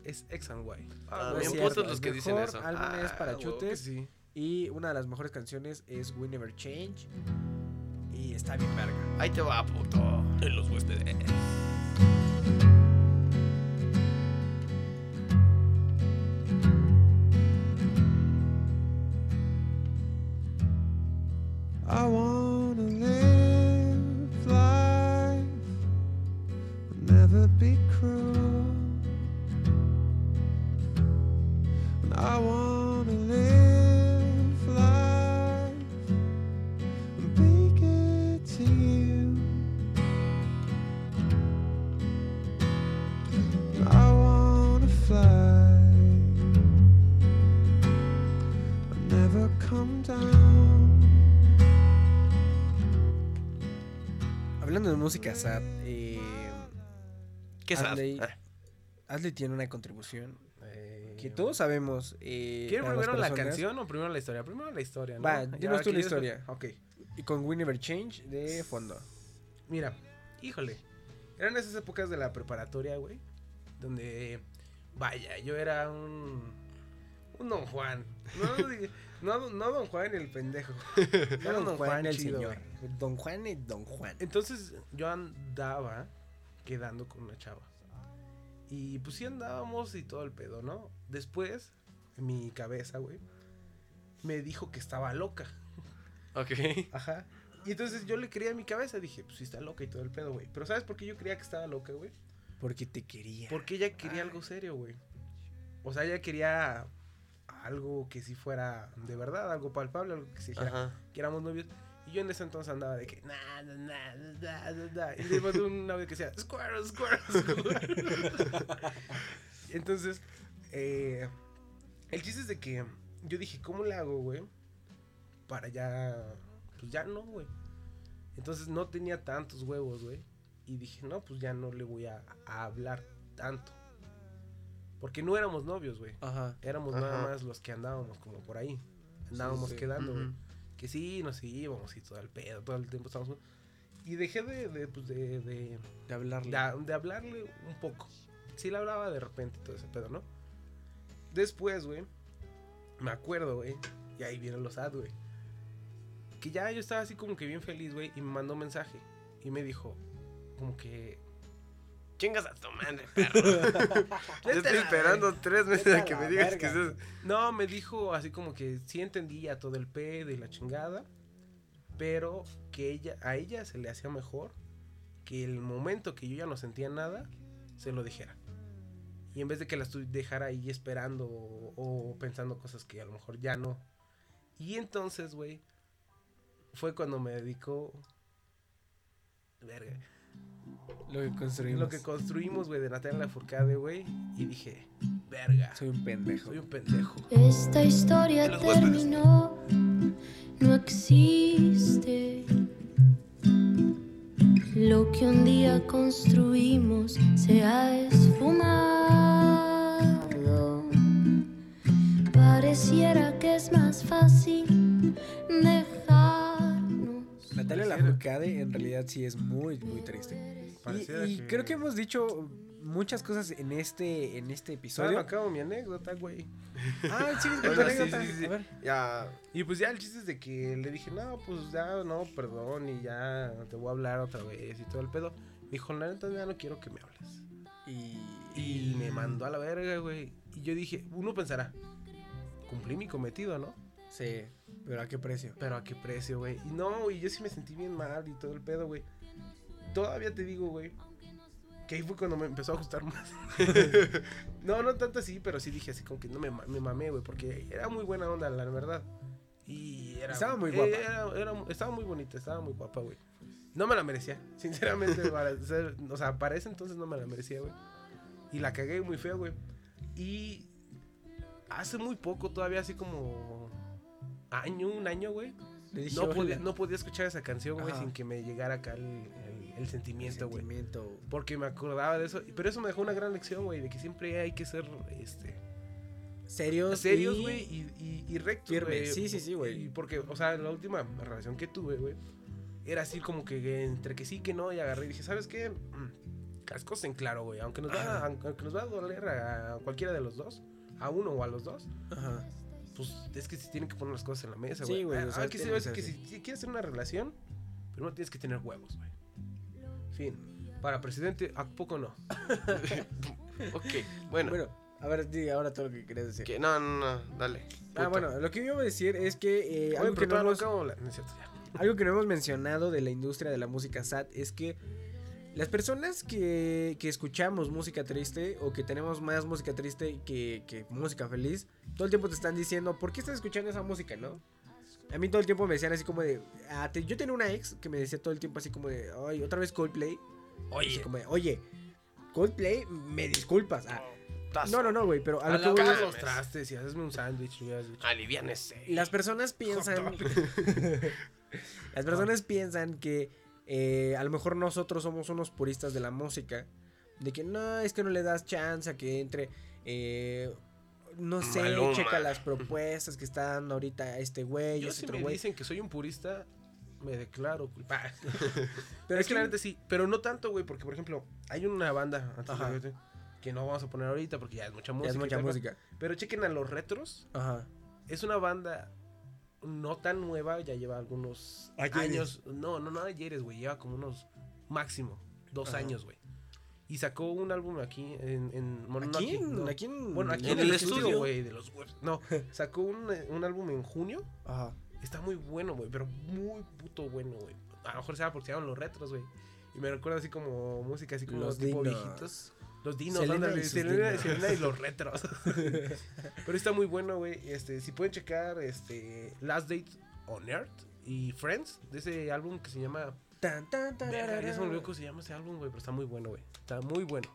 es X and Y. Ah, no es bien putos los el que dicen eso. álbum es Ah, Parachutes. huevo que sí. Y una de las mejores canciones es We Never Change. Y está bien verga. Ahí te va, puto. En los huéspedes. I wanna música sad, eh, ¿Qué? Adley, Ah, Adley tiene una contribución Eh, que todos sabemos. Eh, ¿Quieren primero la personas. canción o primero la historia? Primero la historia, ¿no? Va, dinos tú la después- historia. Ok. Y con We Never Change de fondo. Mira, híjole. Eran esas épocas de la preparatoria, güey. Donde, vaya, yo era un. Un Don Juan. No, no, no Don Juan el pendejo. Era un Don Juan el chido, señor. güey. Don Juan es Don Juan. Entonces yo andaba quedando con una chava. Y pues sí andábamos y todo el pedo, ¿no? Después, en mi cabeza, güey, me dijo que estaba loca. Ok. Ajá. Y entonces yo le creía a mi cabeza, dije, pues sí está loca y todo el pedo, güey. Pero ¿sabes por qué yo creía que estaba loca, güey? Porque te quería. Porque ella quería algo serio, güey. O sea, ella quería algo que sí fuera de verdad, algo palpable, algo que se dijera Ajá. que éramos novios. Y yo en ese entonces andaba de que, nah, nah, nah, nah, nah, nah. Y le mandé un audio que decía, square, square, square. entonces, eh, el chiste es de que yo dije, ¿cómo le hago, güey? Para ya, pues ya no, güey. Entonces no tenía tantos huevos, güey. Y dije, no, pues ya no le voy a, a hablar tanto. Porque no éramos novios, güey. Ajá. Éramos nada Ajá. más los que andábamos como por ahí. Andábamos sí. quedando, güey. Ujú. Que sí, nos íbamos y todo el pedo, todo el tiempo estábamos. Y dejé de, de, pues de, de, De hablarle. de- de hablarle un poco. Sí le hablaba de repente y todo ese pedo, ¿no? Después, güey, me acuerdo, güey, y ahí vienen los ads, güey. Que ya yo estaba así como que bien feliz, güey, y me mandó un mensaje. Y me dijo, como que... Chingas a tu madre, perro. Yo estoy esperando tres meses a que me digas que es No, me dijo así como que sí entendía todo el pedo y la chingada, pero que ella a ella se le hacía mejor que el momento que yo ya no sentía nada se lo dijera. Y en vez de que la dejara ahí esperando o, o pensando cosas que a lo mejor ya no. Y entonces, güey, fue cuando me dedicó verga, Lo que construimos. lo que construimos, güey, de Natalia Lafourcade, güey, y dije, verga, Soy un pendejo. soy un pendejo. Esta historia terminó, no existe. Lo que un día construimos se ha esfumado. Pareciera que es más fácil dejarnos. Natalia Lafourcade en realidad sí es muy, muy triste. Y, Pareciera y que- creo que hemos dicho muchas cosas en este, en este episodio. acabo mi anécdota, güey. Ah, sí, Bueno, anécdota. sí, sí, sí. A ver. Ya. Y pues ya el chiste es de que le dije, no, pues ya, no, perdón, y ya te voy a hablar otra vez y todo el pedo. Me dijo, la neta, ya no quiero que me hables. Y, Y me mandó a la verga, güey. Y yo dije, uno pensará, cumplí mi cometido, ¿no? Sí, Pero a qué precio. Pero a qué precio, güey. Y no, y yo sí me sentí bien mal y todo el pedo, güey. Todavía te digo, güey. Que ahí fue cuando me empezó a gustar más. no, no tanto así, pero sí dije así como que no me, me mamé, güey. Porque era muy buena onda, la verdad. Y era. Estaba muy guapa. era- era- estaba muy bonita, estaba muy guapa, güey. No me la merecía, sinceramente. para ser- o sea, para ese entonces no me la merecía, güey. Y la cagué muy feo, güey. Y hace muy poco, todavía así como año, un año, güey. No podía, no podía escuchar esa canción, güey, sin que me llegara acá el, el- sentimiento, güey. Sentimiento. Porque me acordaba de eso. Pero eso me dejó una gran lección, güey, de que siempre hay que ser este, Serios. serios, güey, y, y, y rectos, güey. Sí, sí, sí, güey. Y porque, o sea, la última relación que tuve, güey, era así como que entre que sí, que no, y agarré y dije, ¿sabes qué? Mm, Las cosas en claro, güey. Aunque nos, va, aunque nos va a doler a cualquiera de los dos, a uno o a los dos, Ajá. pues es que se tienen que poner las cosas en la mesa, Sí, güey. güey, Ah, o sea, hay que que si, si quieres tener una relación, primero tienes que tener huevos, güey. Fin. Para presidente, ¿a poco no? Ok, bueno. Bueno, a ver, di ahora todo lo que querías decir. que- no, no, no, dale. Ah, Puto. bueno, lo que yo iba a decir es que eh, Oye, algo, que no hemos, algo que no mencionado de la industria de la música sad es que las personas que, que escuchamos música triste o que tenemos más música triste que, que música feliz, todo el tiempo te están diciendo, ¿por qué estás escuchando esa música, no? A mí todo el tiempo me decían así como de... ah, te- yo tenía una ex que me decía todo el tiempo así como de... Ay, otra vez Coldplay. Así Oye, como de, Oye, Coldplay, me disculpas. Ah, no, no, no, güey, pero a lo que voy los trastes y hazme un sándwich. Aliviánese. Las personas piensan. las personas piensan que eh, a lo mejor nosotros somos unos puristas de la música. De que no, es que no le das chance a que entre. eh, no sé, Maluma. checa las propuestas que está dando ahorita este güey. Yo ese si otro me güey. dicen que soy un purista, me declaro culpable. Pero es que la aquí- neta sí, pero no tanto, güey, porque por ejemplo, hay una banda antes Ajá. de- que no vamos a poner ahorita porque ya es mucha Ya música. es y mucha tal, música. Pero chequen a los retros. Ajá. Es una banda no tan nueva, ya lleva algunos Ayeres. años. No, no, no ayeres, güey. Lleva como unos máximo dos Ajá. años, güey. Y sacó un álbum aquí en... en ¿Aquí en- no. aquí en- bueno, aquí en el el estudio, güey, de los webs. No, sacó un, un álbum en junio. Ajá. Está muy bueno, güey, pero muy puto bueno, güey. A lo mejor sea porque se llaman los retros, güey. Y me recuerda así como música así como Los tipo dinos. viejitos. Los dinos, Selena ándale, y sus Selena, dinos. Selena y los retros. pero está muy bueno, güey. Este, si pueden checar este Last Date on Earth y Friends de ese álbum que se llama Tan, tan, Verga, ya se me olvidó tararara. cómo se llama ese álbum, güey, pero está muy bueno, güey. Está muy bueno.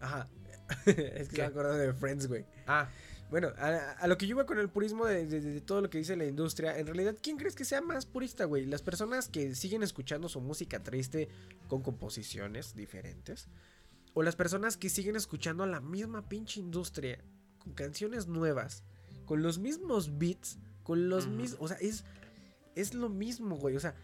Ajá. es que ¿Qué? me acuerdo de Friends, güey. Ah, Bueno, a, a lo que yo iba con el purismo de, de- de todo lo que dice la industria, en realidad, ¿quién crees que sea más purista, güey? ¿Las personas que siguen escuchando su música triste con composiciones diferentes? ¿O las personas que siguen escuchando a la misma pinche industria con canciones nuevas, con los mismos beats, con los Ujú. mismos... O sea, es, es lo mismo, güey. O sea,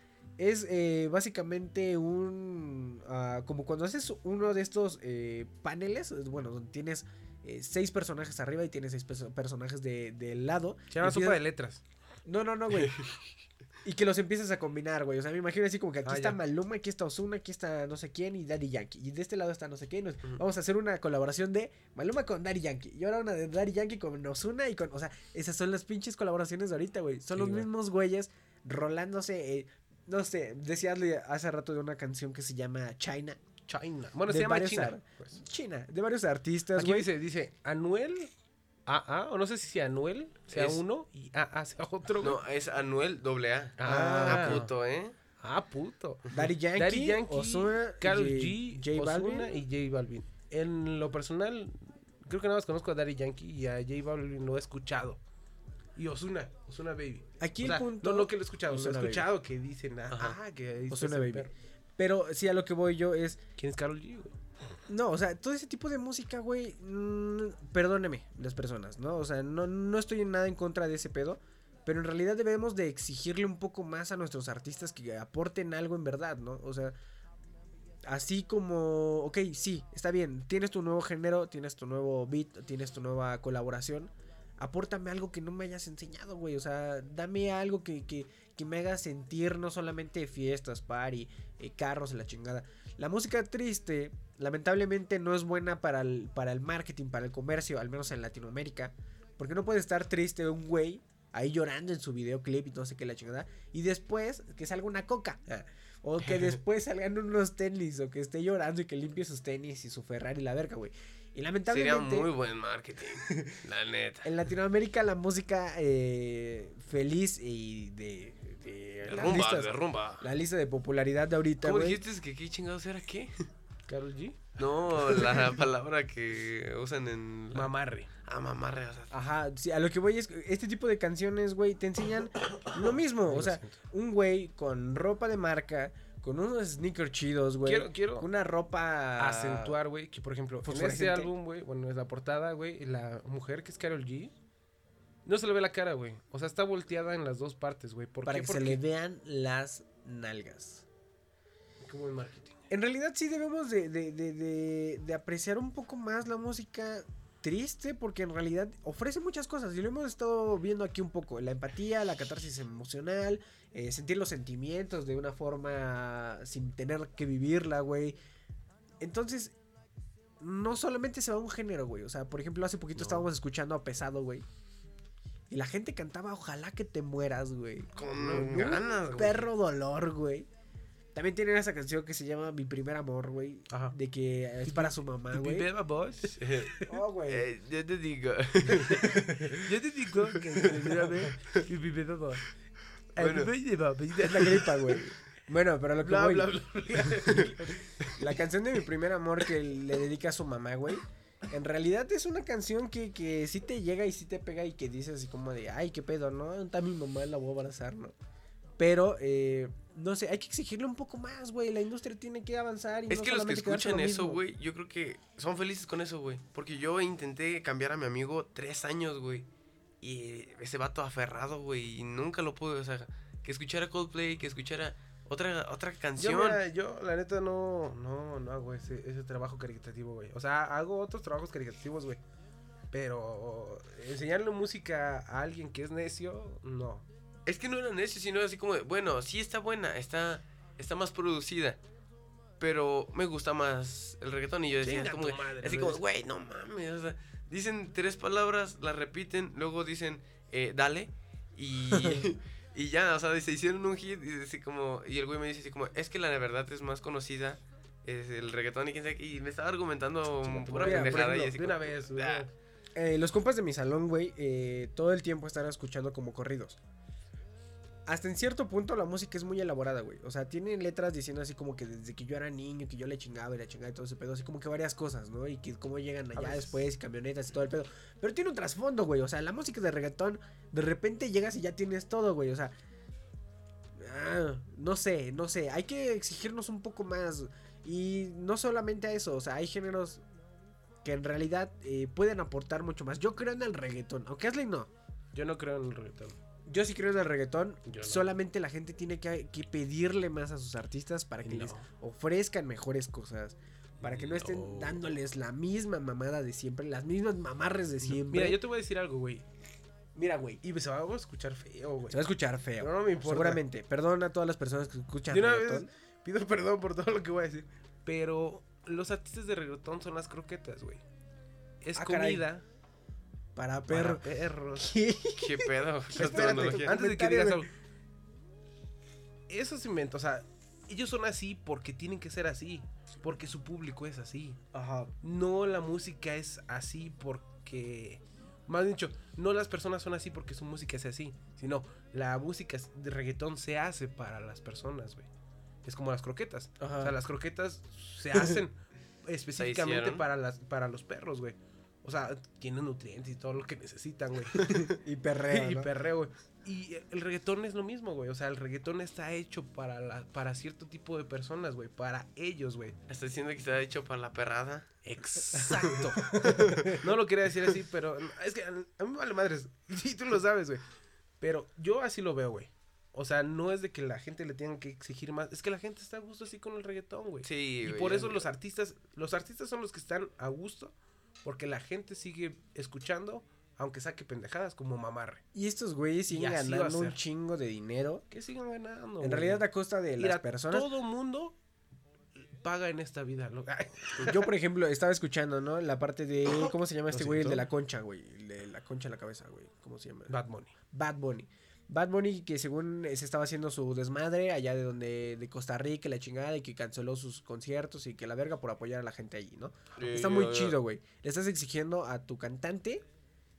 es eh, básicamente un... ah, como cuando haces uno de estos eh, paneles, es, bueno, donde tienes eh, seis personajes arriba y tienes seis perso- personajes de, del lado. se llama Sopa de Letras. No, no, no, güey. y que los empiezas a combinar, güey. O sea, me imagino así como que aquí Ah, está ya. Maluma, aquí está Ozuna, aquí está no sé quién y Daddy Yankee. Y de este lado está no sé quién. Vamos a hacer una colaboración de Maluma con Daddy Yankee. Y ahora una de Daddy Yankee con Ozuna y con... O sea, esas son las pinches colaboraciones de ahorita, güey. Son Sí, los güey. mismos güeyes rolándose... eh, no sé, decía hace rato de una canción que se llama China. China. Bueno, De se llama varios China. ar- pues. China, de varios artistas, Aquí güey. dice, dice, Anuel AA, o no sé si sea Anuel, sea Es- uno, y AA sea otro. No, es Anuel doble A. Ah, Ah, puto, ¿eh? Ah, puto. Daddy Yankee, Daddy Yankee, Ozuna, Karol J- G, J Balvin. Ozuna y J Balvin. En lo personal, creo que nada más conozco a Daddy Yankee y a J Balvin lo he escuchado. Y Ozuna, Ozuna Baby. Aquí O el punto- No, no que lo he escuchado, lo he Ozuna Baby. escuchado que dicen, ah, que ese Baby. perro. Pero sí, a lo que voy yo es... ¿Quién es Karol G, güey? No, o sea, todo ese tipo de música, güey, mm, perdóneme las personas, ¿no? O sea, no, no estoy en nada en contra de ese pedo, pero en realidad debemos de exigirle un poco más a nuestros artistas que aporten algo en verdad, ¿no? O sea, así como, ok, sí, está bien, tienes tu nuevo género, tienes tu nuevo beat, tienes tu nueva colaboración, apórtame algo que no me hayas enseñado, güey, o sea, dame algo que, que, que me haga sentir no solamente fiestas, party, eh, carros la chingada. La música triste, lamentablemente, no es buena para el, para el marketing, para el comercio, al menos en Latinoamérica. Porque no puede estar triste un güey ahí llorando en su videoclip y no sé qué la chingada. Y después que salga una coca. ah, O que después salgan unos tenis o que esté llorando y que limpie sus tenis y su Ferrari y la verga, güey. Y Sería lamentablemente muy buen marketing, la neta. en Latinoamérica la música eh, feliz y de, de De las rumba, listas- de rumba. la lista de popularidad de ahorita, ¿Cómo güey. dijiste que qué chingados era qué? Carol G. No, la palabra que usan en... la- Mamarre. Ah, mamarre, o sea... Ajá, sí, a lo que voy es este tipo de canciones, güey, te enseñan lo mismo. O sea, un güey con ropa de marca, con unos sneakers chidos, güey. Quiero- quiero con una ropa. Acentuar, güey, que por ejemplo, en este álbum, güey, bueno, es la portada, güey, la mujer que es Carol G, no se le ve la cara, güey. O sea, está volteada en las dos partes, güey. ¿Por Para qué? que se le vean las nalgas. Qué buen marketing. En realidad sí debemos de, de, de, de, de apreciar un poco más la música triste porque en realidad ofrece muchas cosas y lo hemos estado viendo aquí un poco. La empatía, la catarsis emocional, eh, sentir los sentimientos de una forma sin tener que vivirla, güey. Entonces, no solamente se va a un género, güey. O sea, por ejemplo, hace poquito No. estábamos escuchando a Pesado, güey. Y la gente cantaba Ojalá que te mueras, güey. Con Un ganas, güey. Perro dolor, güey. También tienen esa canción que se llama Mi primer amor, güey. Ajá. De que es para su mamá, ¿Y güey. Beba Boss? Oh, güey. Eh, yo te digo. Yo te digo que mi Beba Boss. Bueno. Es la gripa, güey. Bueno, pero lo que Bla, voy. bla, bla. La canción de Mi primer amor que le dedica a su mamá, güey. En realidad es una canción que, que sí te llega y sí te pega y que dices así como de, ay, qué pedo, ¿no? Está mi mamá, la voy a abrazar, ¿no? Pero, eh, no sé, hay que exigirle un poco más, güey. La industria tiene que avanzar y Es no que los que escuchan eso, güey, yo creo que son felices con eso, güey. Porque yo intenté cambiar a mi amigo tres años, güey. Y ese vato aferrado, güey. Y nunca lo pude, o sea, que escuchara Coldplay, que escuchara otra, otra Yo, canción. mira, yo, la neta, no, no, no hago ese, ese trabajo caritativo, güey. O sea, hago otros trabajos caritativos, güey. Pero enseñarle música a alguien que es necio, no. Es que no era necio, sino así como, de, bueno, sí está buena, está, está más producida. Pero me gusta más el reggaetón. Y yo decía, como, madre, así como, güey, no mames. O sea, dicen tres palabras, las repiten, luego dicen, eh, dale. Y, y ya, o sea, se hicieron un hit. Y, así como, y el güey me dice así como, es que la verdad es más conocida. Es el reggaetón y quién sabe qué", Y me estaba argumentando tu pura pendejada. Y así de una como, vez, "Ah". Eh, los compas de mi salón, güey, eh, todo el tiempo están escuchando como corridos. Hasta en cierto punto la música es muy elaborada, güey. O sea, tienen letras diciendo así como que desde que yo era niño, que yo le chingaba y la chingaba y todo ese pedo, así como que varias cosas, ¿no? Y que cómo llegan allá después, camionetas y todo el pedo. Pero tiene un trasfondo, güey. O sea, la música de reggaetón, de repente llegas y ya tienes todo, güey. O sea, ah, no sé, no sé. Hay que exigirnos un poco más. Y no solamente a eso, o sea, hay géneros que en realidad eh, pueden aportar mucho más. Yo creo en el reggaetón, aunque Asley no. Yo no creo en el reggaetón. Yo sí creo en el reggaetón. Yo no. Solamente la gente tiene que, que pedirle más a sus artistas para que No. les ofrezcan mejores cosas. Para que no estén No. dándoles la misma mamada de siempre, las mismas mamarres de siempre. Mira, yo te voy a decir algo, güey. Mira, güey. Y se va a escuchar feo, güey. Se va a escuchar feo. No, no me importa. Seguramente. Perdón a todas las personas que escuchan De una reggaetón. vez pido perdón por todo lo que voy a decir. Pero los artistas de reggaetón son las croquetas, güey. Es Ah, caray. comida Para para perro. perros. ¿Qué? ¿Qué pedo? Espérate, antes de que digas algo. Esos inventos, o sea, ellos son así porque tienen que ser así. Porque su público es así. Ajá. No la música es así porque. Más dicho, no las personas son así porque su música es así. Sino la música de reggaetón se hace para las personas, güey. Es como las croquetas. Ajá. O sea, las croquetas se hacen específicamente para, las, para los perros, güey. O sea, tienen nutrientes y todo lo que necesitan, güey. Y perreo. y ¿no? perreo, güey. Y el reggaetón es lo mismo, güey. O sea, el reggaetón está hecho para, la, para cierto tipo de personas, güey. Para ellos, güey. ¿Estás diciendo que está hecho para la perrada? Exacto. no lo quería decir así, pero es que a mí me vale madres. Sí, tú lo sabes, güey. Pero yo así lo veo, güey. O sea, no es de que la gente le tenga que exigir más. Es que la gente está a gusto así con el reggaetón, güey. Sí, y por eso los artistas, los artistas son los que están a gusto. Porque la gente sigue escuchando, aunque saque pendejadas como mamarre. Y estos güeyes siguen ganando un chingo de dinero. Que sigan ganando. En güey. realidad a costa de Mira, las personas. todo mundo paga en esta vida. lo- Yo, por ejemplo, estaba escuchando, ¿no? La parte de. ¿Cómo se llama este güey? El de la concha, güey. El de la concha en la cabeza, güey. ¿Cómo se llama? Bad Money. Bad Bunny. Bad Bunny que según se estaba haciendo su desmadre allá de donde de Costa Rica, la chingada, y que canceló sus conciertos y que la verga por apoyar a la gente allí, ¿no? Está muy chido, güey. Le estás exigiendo a tu cantante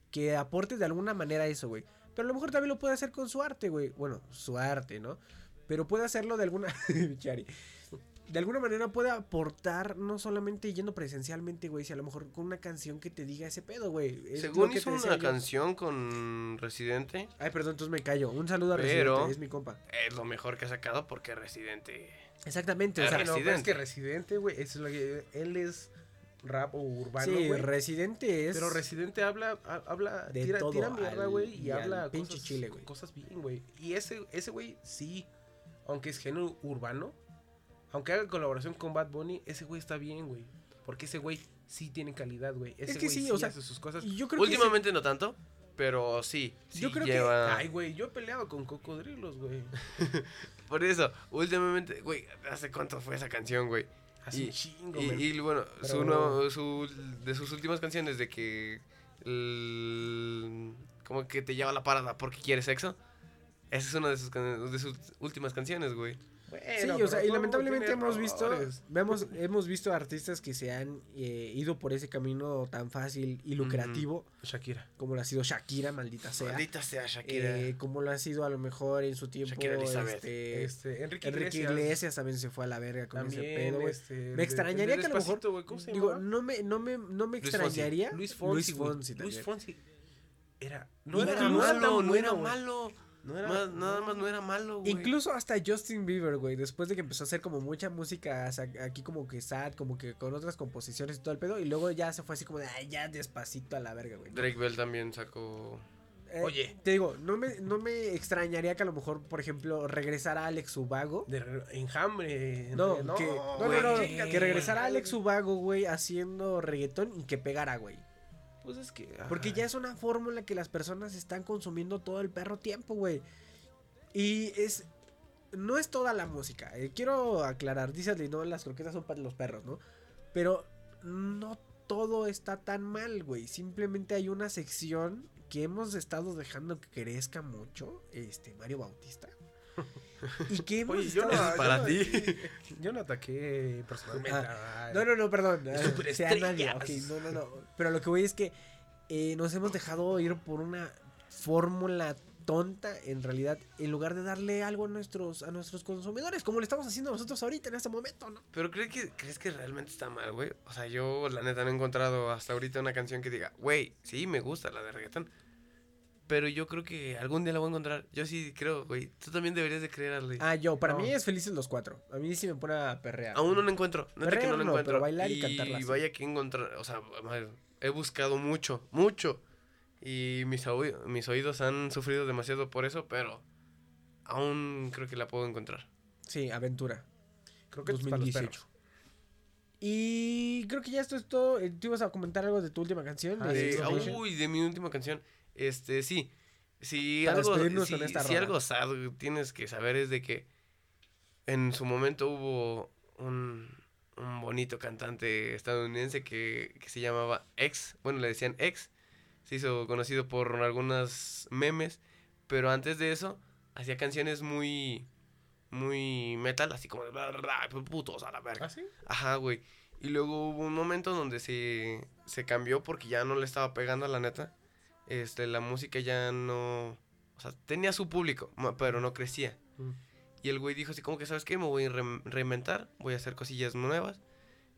que aporte de alguna manera eso, güey. Pero a lo mejor también lo puede hacer con su arte, güey. Bueno, su arte, ¿no? Pero puede hacerlo de alguna... Chari. De alguna manera puede aportar, no solamente yendo presencialmente, güey, si a lo mejor con una canción que te diga ese pedo, güey. Es Según hizo una yo. canción con Residente, Ay, perdón, entonces me callo. Un saludo a Pero- Residente, es mi compa. es lo mejor que ha sacado porque Residente. Exactamente, o sea, No, pero es Residente. que Residente, güey, es lo que él es rap o urbano, sí, güey. Residente es Pero Residente habla, ha- habla, De tira, todo tira mierda, al- güey, y habla pinche cosas, chile, güey. cosas bien, güey. Y ese, ese güey, sí, aunque es género urbano, aunque haga colaboración con Bad Bunny, ese güey está bien, güey. Porque ese güey sí tiene calidad, güey. Ese que güey sí, o sea, hace sus cosas. yo creo que Últimamente no tanto, pero sí. sí Yo creo que-. Ay, güey, yo he peleado con cocodrilos, güey. Por eso, últimamente, güey, ¿hace cuánto fue esa canción, güey? Hace Y- un chingo, Y, y, bueno, su, no- su- de sus últimas canciones de que... el- como que te lleva a la parada porque quiere sexo. Esa es una de sus, de sus últimas canciones, güey. Sí, o sea, y lamentablemente hemos visto, vemos, hemos visto artistas que se han eh, ido por ese camino tan fácil y lucrativo Shakira. como lo ha sido Shakira, maldita sea. Maldita sea Shakira. Eh, como lo ha sido a lo mejor en su tiempo Shakira Elizabeth. este, Este, Enrique, Enrique Iglesias. Iglesias. también se fue a la verga con ese También, pedo, güey. este, Me extrañaría de que a lo mejor güey, ¿cómo se digo, no me no me no me Luis Fonsi. extrañaría Luis Fonsi, Luis. Fonsi Luis. Fonsi. Era, No no era malo, malo, no era malo. No era, Más- nada más no era malo, güey. Incluso hasta Justin Bieber, güey, después de que empezó a hacer como mucha música aquí como que sad, como que con otras composiciones y todo el pedo, y luego ya se fue así como de, ay, ya despacito a la verga, güey. Drake Bell también sacó... Eh, Oye. Te digo, no me, no me extrañaría que a lo mejor, por ejemplo, regresara Alex Ubago. De re- enjambre. No, no, que, no, no, no, que regresara. Alex Ubago, güey, haciendo reggaetón y que pegara, güey. Pues es que. Porque ya es una fórmula que las personas están consumiendo todo el perro tiempo, güey. Y es. No es toda la música. eh, quiero aclarar. Dice Adli, no, las croquetas son para los perros, ¿no? Pero no todo está tan mal, güey. Simplemente hay una sección que hemos estado dejando que crezca mucho. Este, Mario Bautista. Y que hemos Oye, yo no, es para yo no-. Yo no ataqué personalmente. Ah, a- No, no, no, perdón. Superestrellas. Sea nadie. ok, no, no, no. Pero lo que voy es que eh, nos hemos dejado ir por una fórmula tonta, en realidad, en lugar de darle algo a nuestros, a nuestros consumidores, como lo estamos haciendo nosotros ahorita en este momento, ¿no? Pero ¿crees que, ¿crees que realmente está mal, güey? O sea, yo la neta no he encontrado hasta ahorita una canción que diga, güey, sí, me gusta la de reggaetón. Pero yo creo que algún día la voy a encontrar. Yo sí creo, güey. Tú también deberías de creer, Arley. Ah, yo, para No. mí es felices los cuatro. A mí sí me pone a perrear. Aún no lo encuentro. Neta que Perrear no lo no, encuentro. pero bailar y cantarla sí. vaya que encontrar. O sea, madre, he buscado mucho, mucho. Y mis, oí- mis oídos han sufrido demasiado por eso, pero aún creo que la puedo encontrar. Sí, aventura. Creo que es para los 2018. perros. Y creo que ya esto es todo. Eh, ¿Tú ibas a comentar algo de tu última canción? Ah, de De- sí, uy, de mi última canción. Este, sí. Si Para algo, si, esta algo sad tienes que saber es de que en su momento hubo un, un bonito cantante estadounidense que, que se llamaba X. Bueno, le decían X. Se hizo conocido por algunas memes. Pero antes de eso, hacía canciones muy. Muy metal, así como de bla, bla, bla, putos a la verga. ¿Ah, sí? Ajá, güey. Y luego hubo un momento donde se, se cambió porque ya no le estaba pegando a la neta. Este, la música ya no... O sea, tenía su público, pero no crecía. Mm. Y el güey dijo así como que, ¿sabes qué? Me voy a re- reinventar, voy a hacer cosillas nuevas.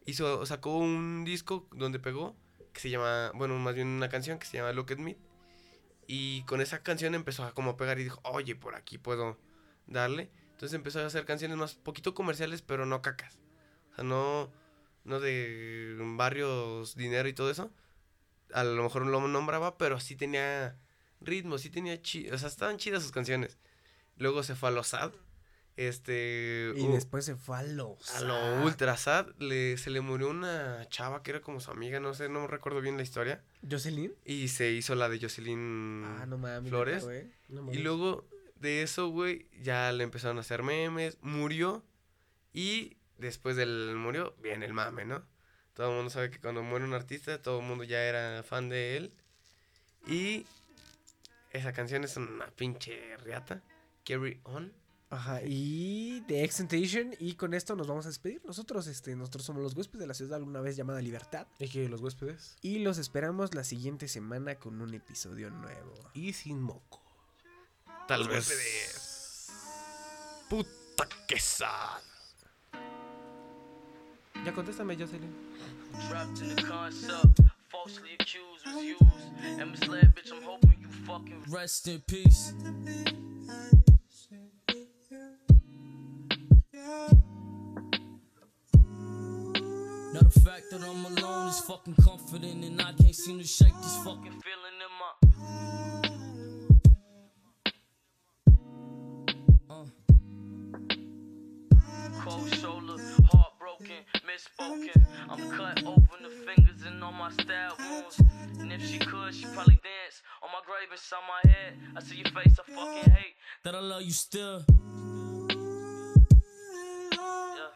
Hizo, sacó un disco donde pegó, que se llama, bueno, más bien una canción que se llama Look at Me. Y con esa canción empezó a como pegar y dijo, oye, por aquí puedo darle. Entonces empezó a hacer canciones más poquito comerciales, pero no cacas. O sea, no, no de barrios, dinero y todo eso. A lo mejor no lo nombraba, pero sí tenía ritmo, sí tenía chi o sea, estaban chidas sus canciones. Luego se fue a lo sad. Este. Y después se fue a los. a lo ultra sad. Le, se le murió una chava que era como su amiga, no sé, no recuerdo bien la historia. ¿Jocelyn? Y se hizo la de Jocelyn Ah, no mames. Flores. neta, güey. No y luego de eso, güey, ya le empezaron a hacer memes. Murió. Y después del murió, viene el mame, ¿no? Todo el mundo sabe que cuando muere un artista, todo el mundo ya era fan de él. Y esa canción es una pinche riata. Carry on. Ajá, y de Extentation. Y con esto nos vamos a despedir. Nosotros, este, nosotros somos los huéspedes de la ciudad alguna vez llamada Libertad. Y que los huéspedes. Y los esperamos la siguiente semana con un episodio nuevo. Y sin moco. Tal Los vez. huéspedes. Puta que sad. Ya contéstame, Jocelyn. Trapped in the concept, falsely accused was used and misled, bitch. I'm hoping you fucking rest in peace. Now the fact that I'm alone is fucking comforting, and I can't seem to shake this fucking feeling in my. Uh. Cold shoulder, broken, misspoken. I'm cut open the fingers and all my stab wounds. And if she could, she probably dance on my grave inside my head. I see your face, I fucking hate that I love you still. Yeah.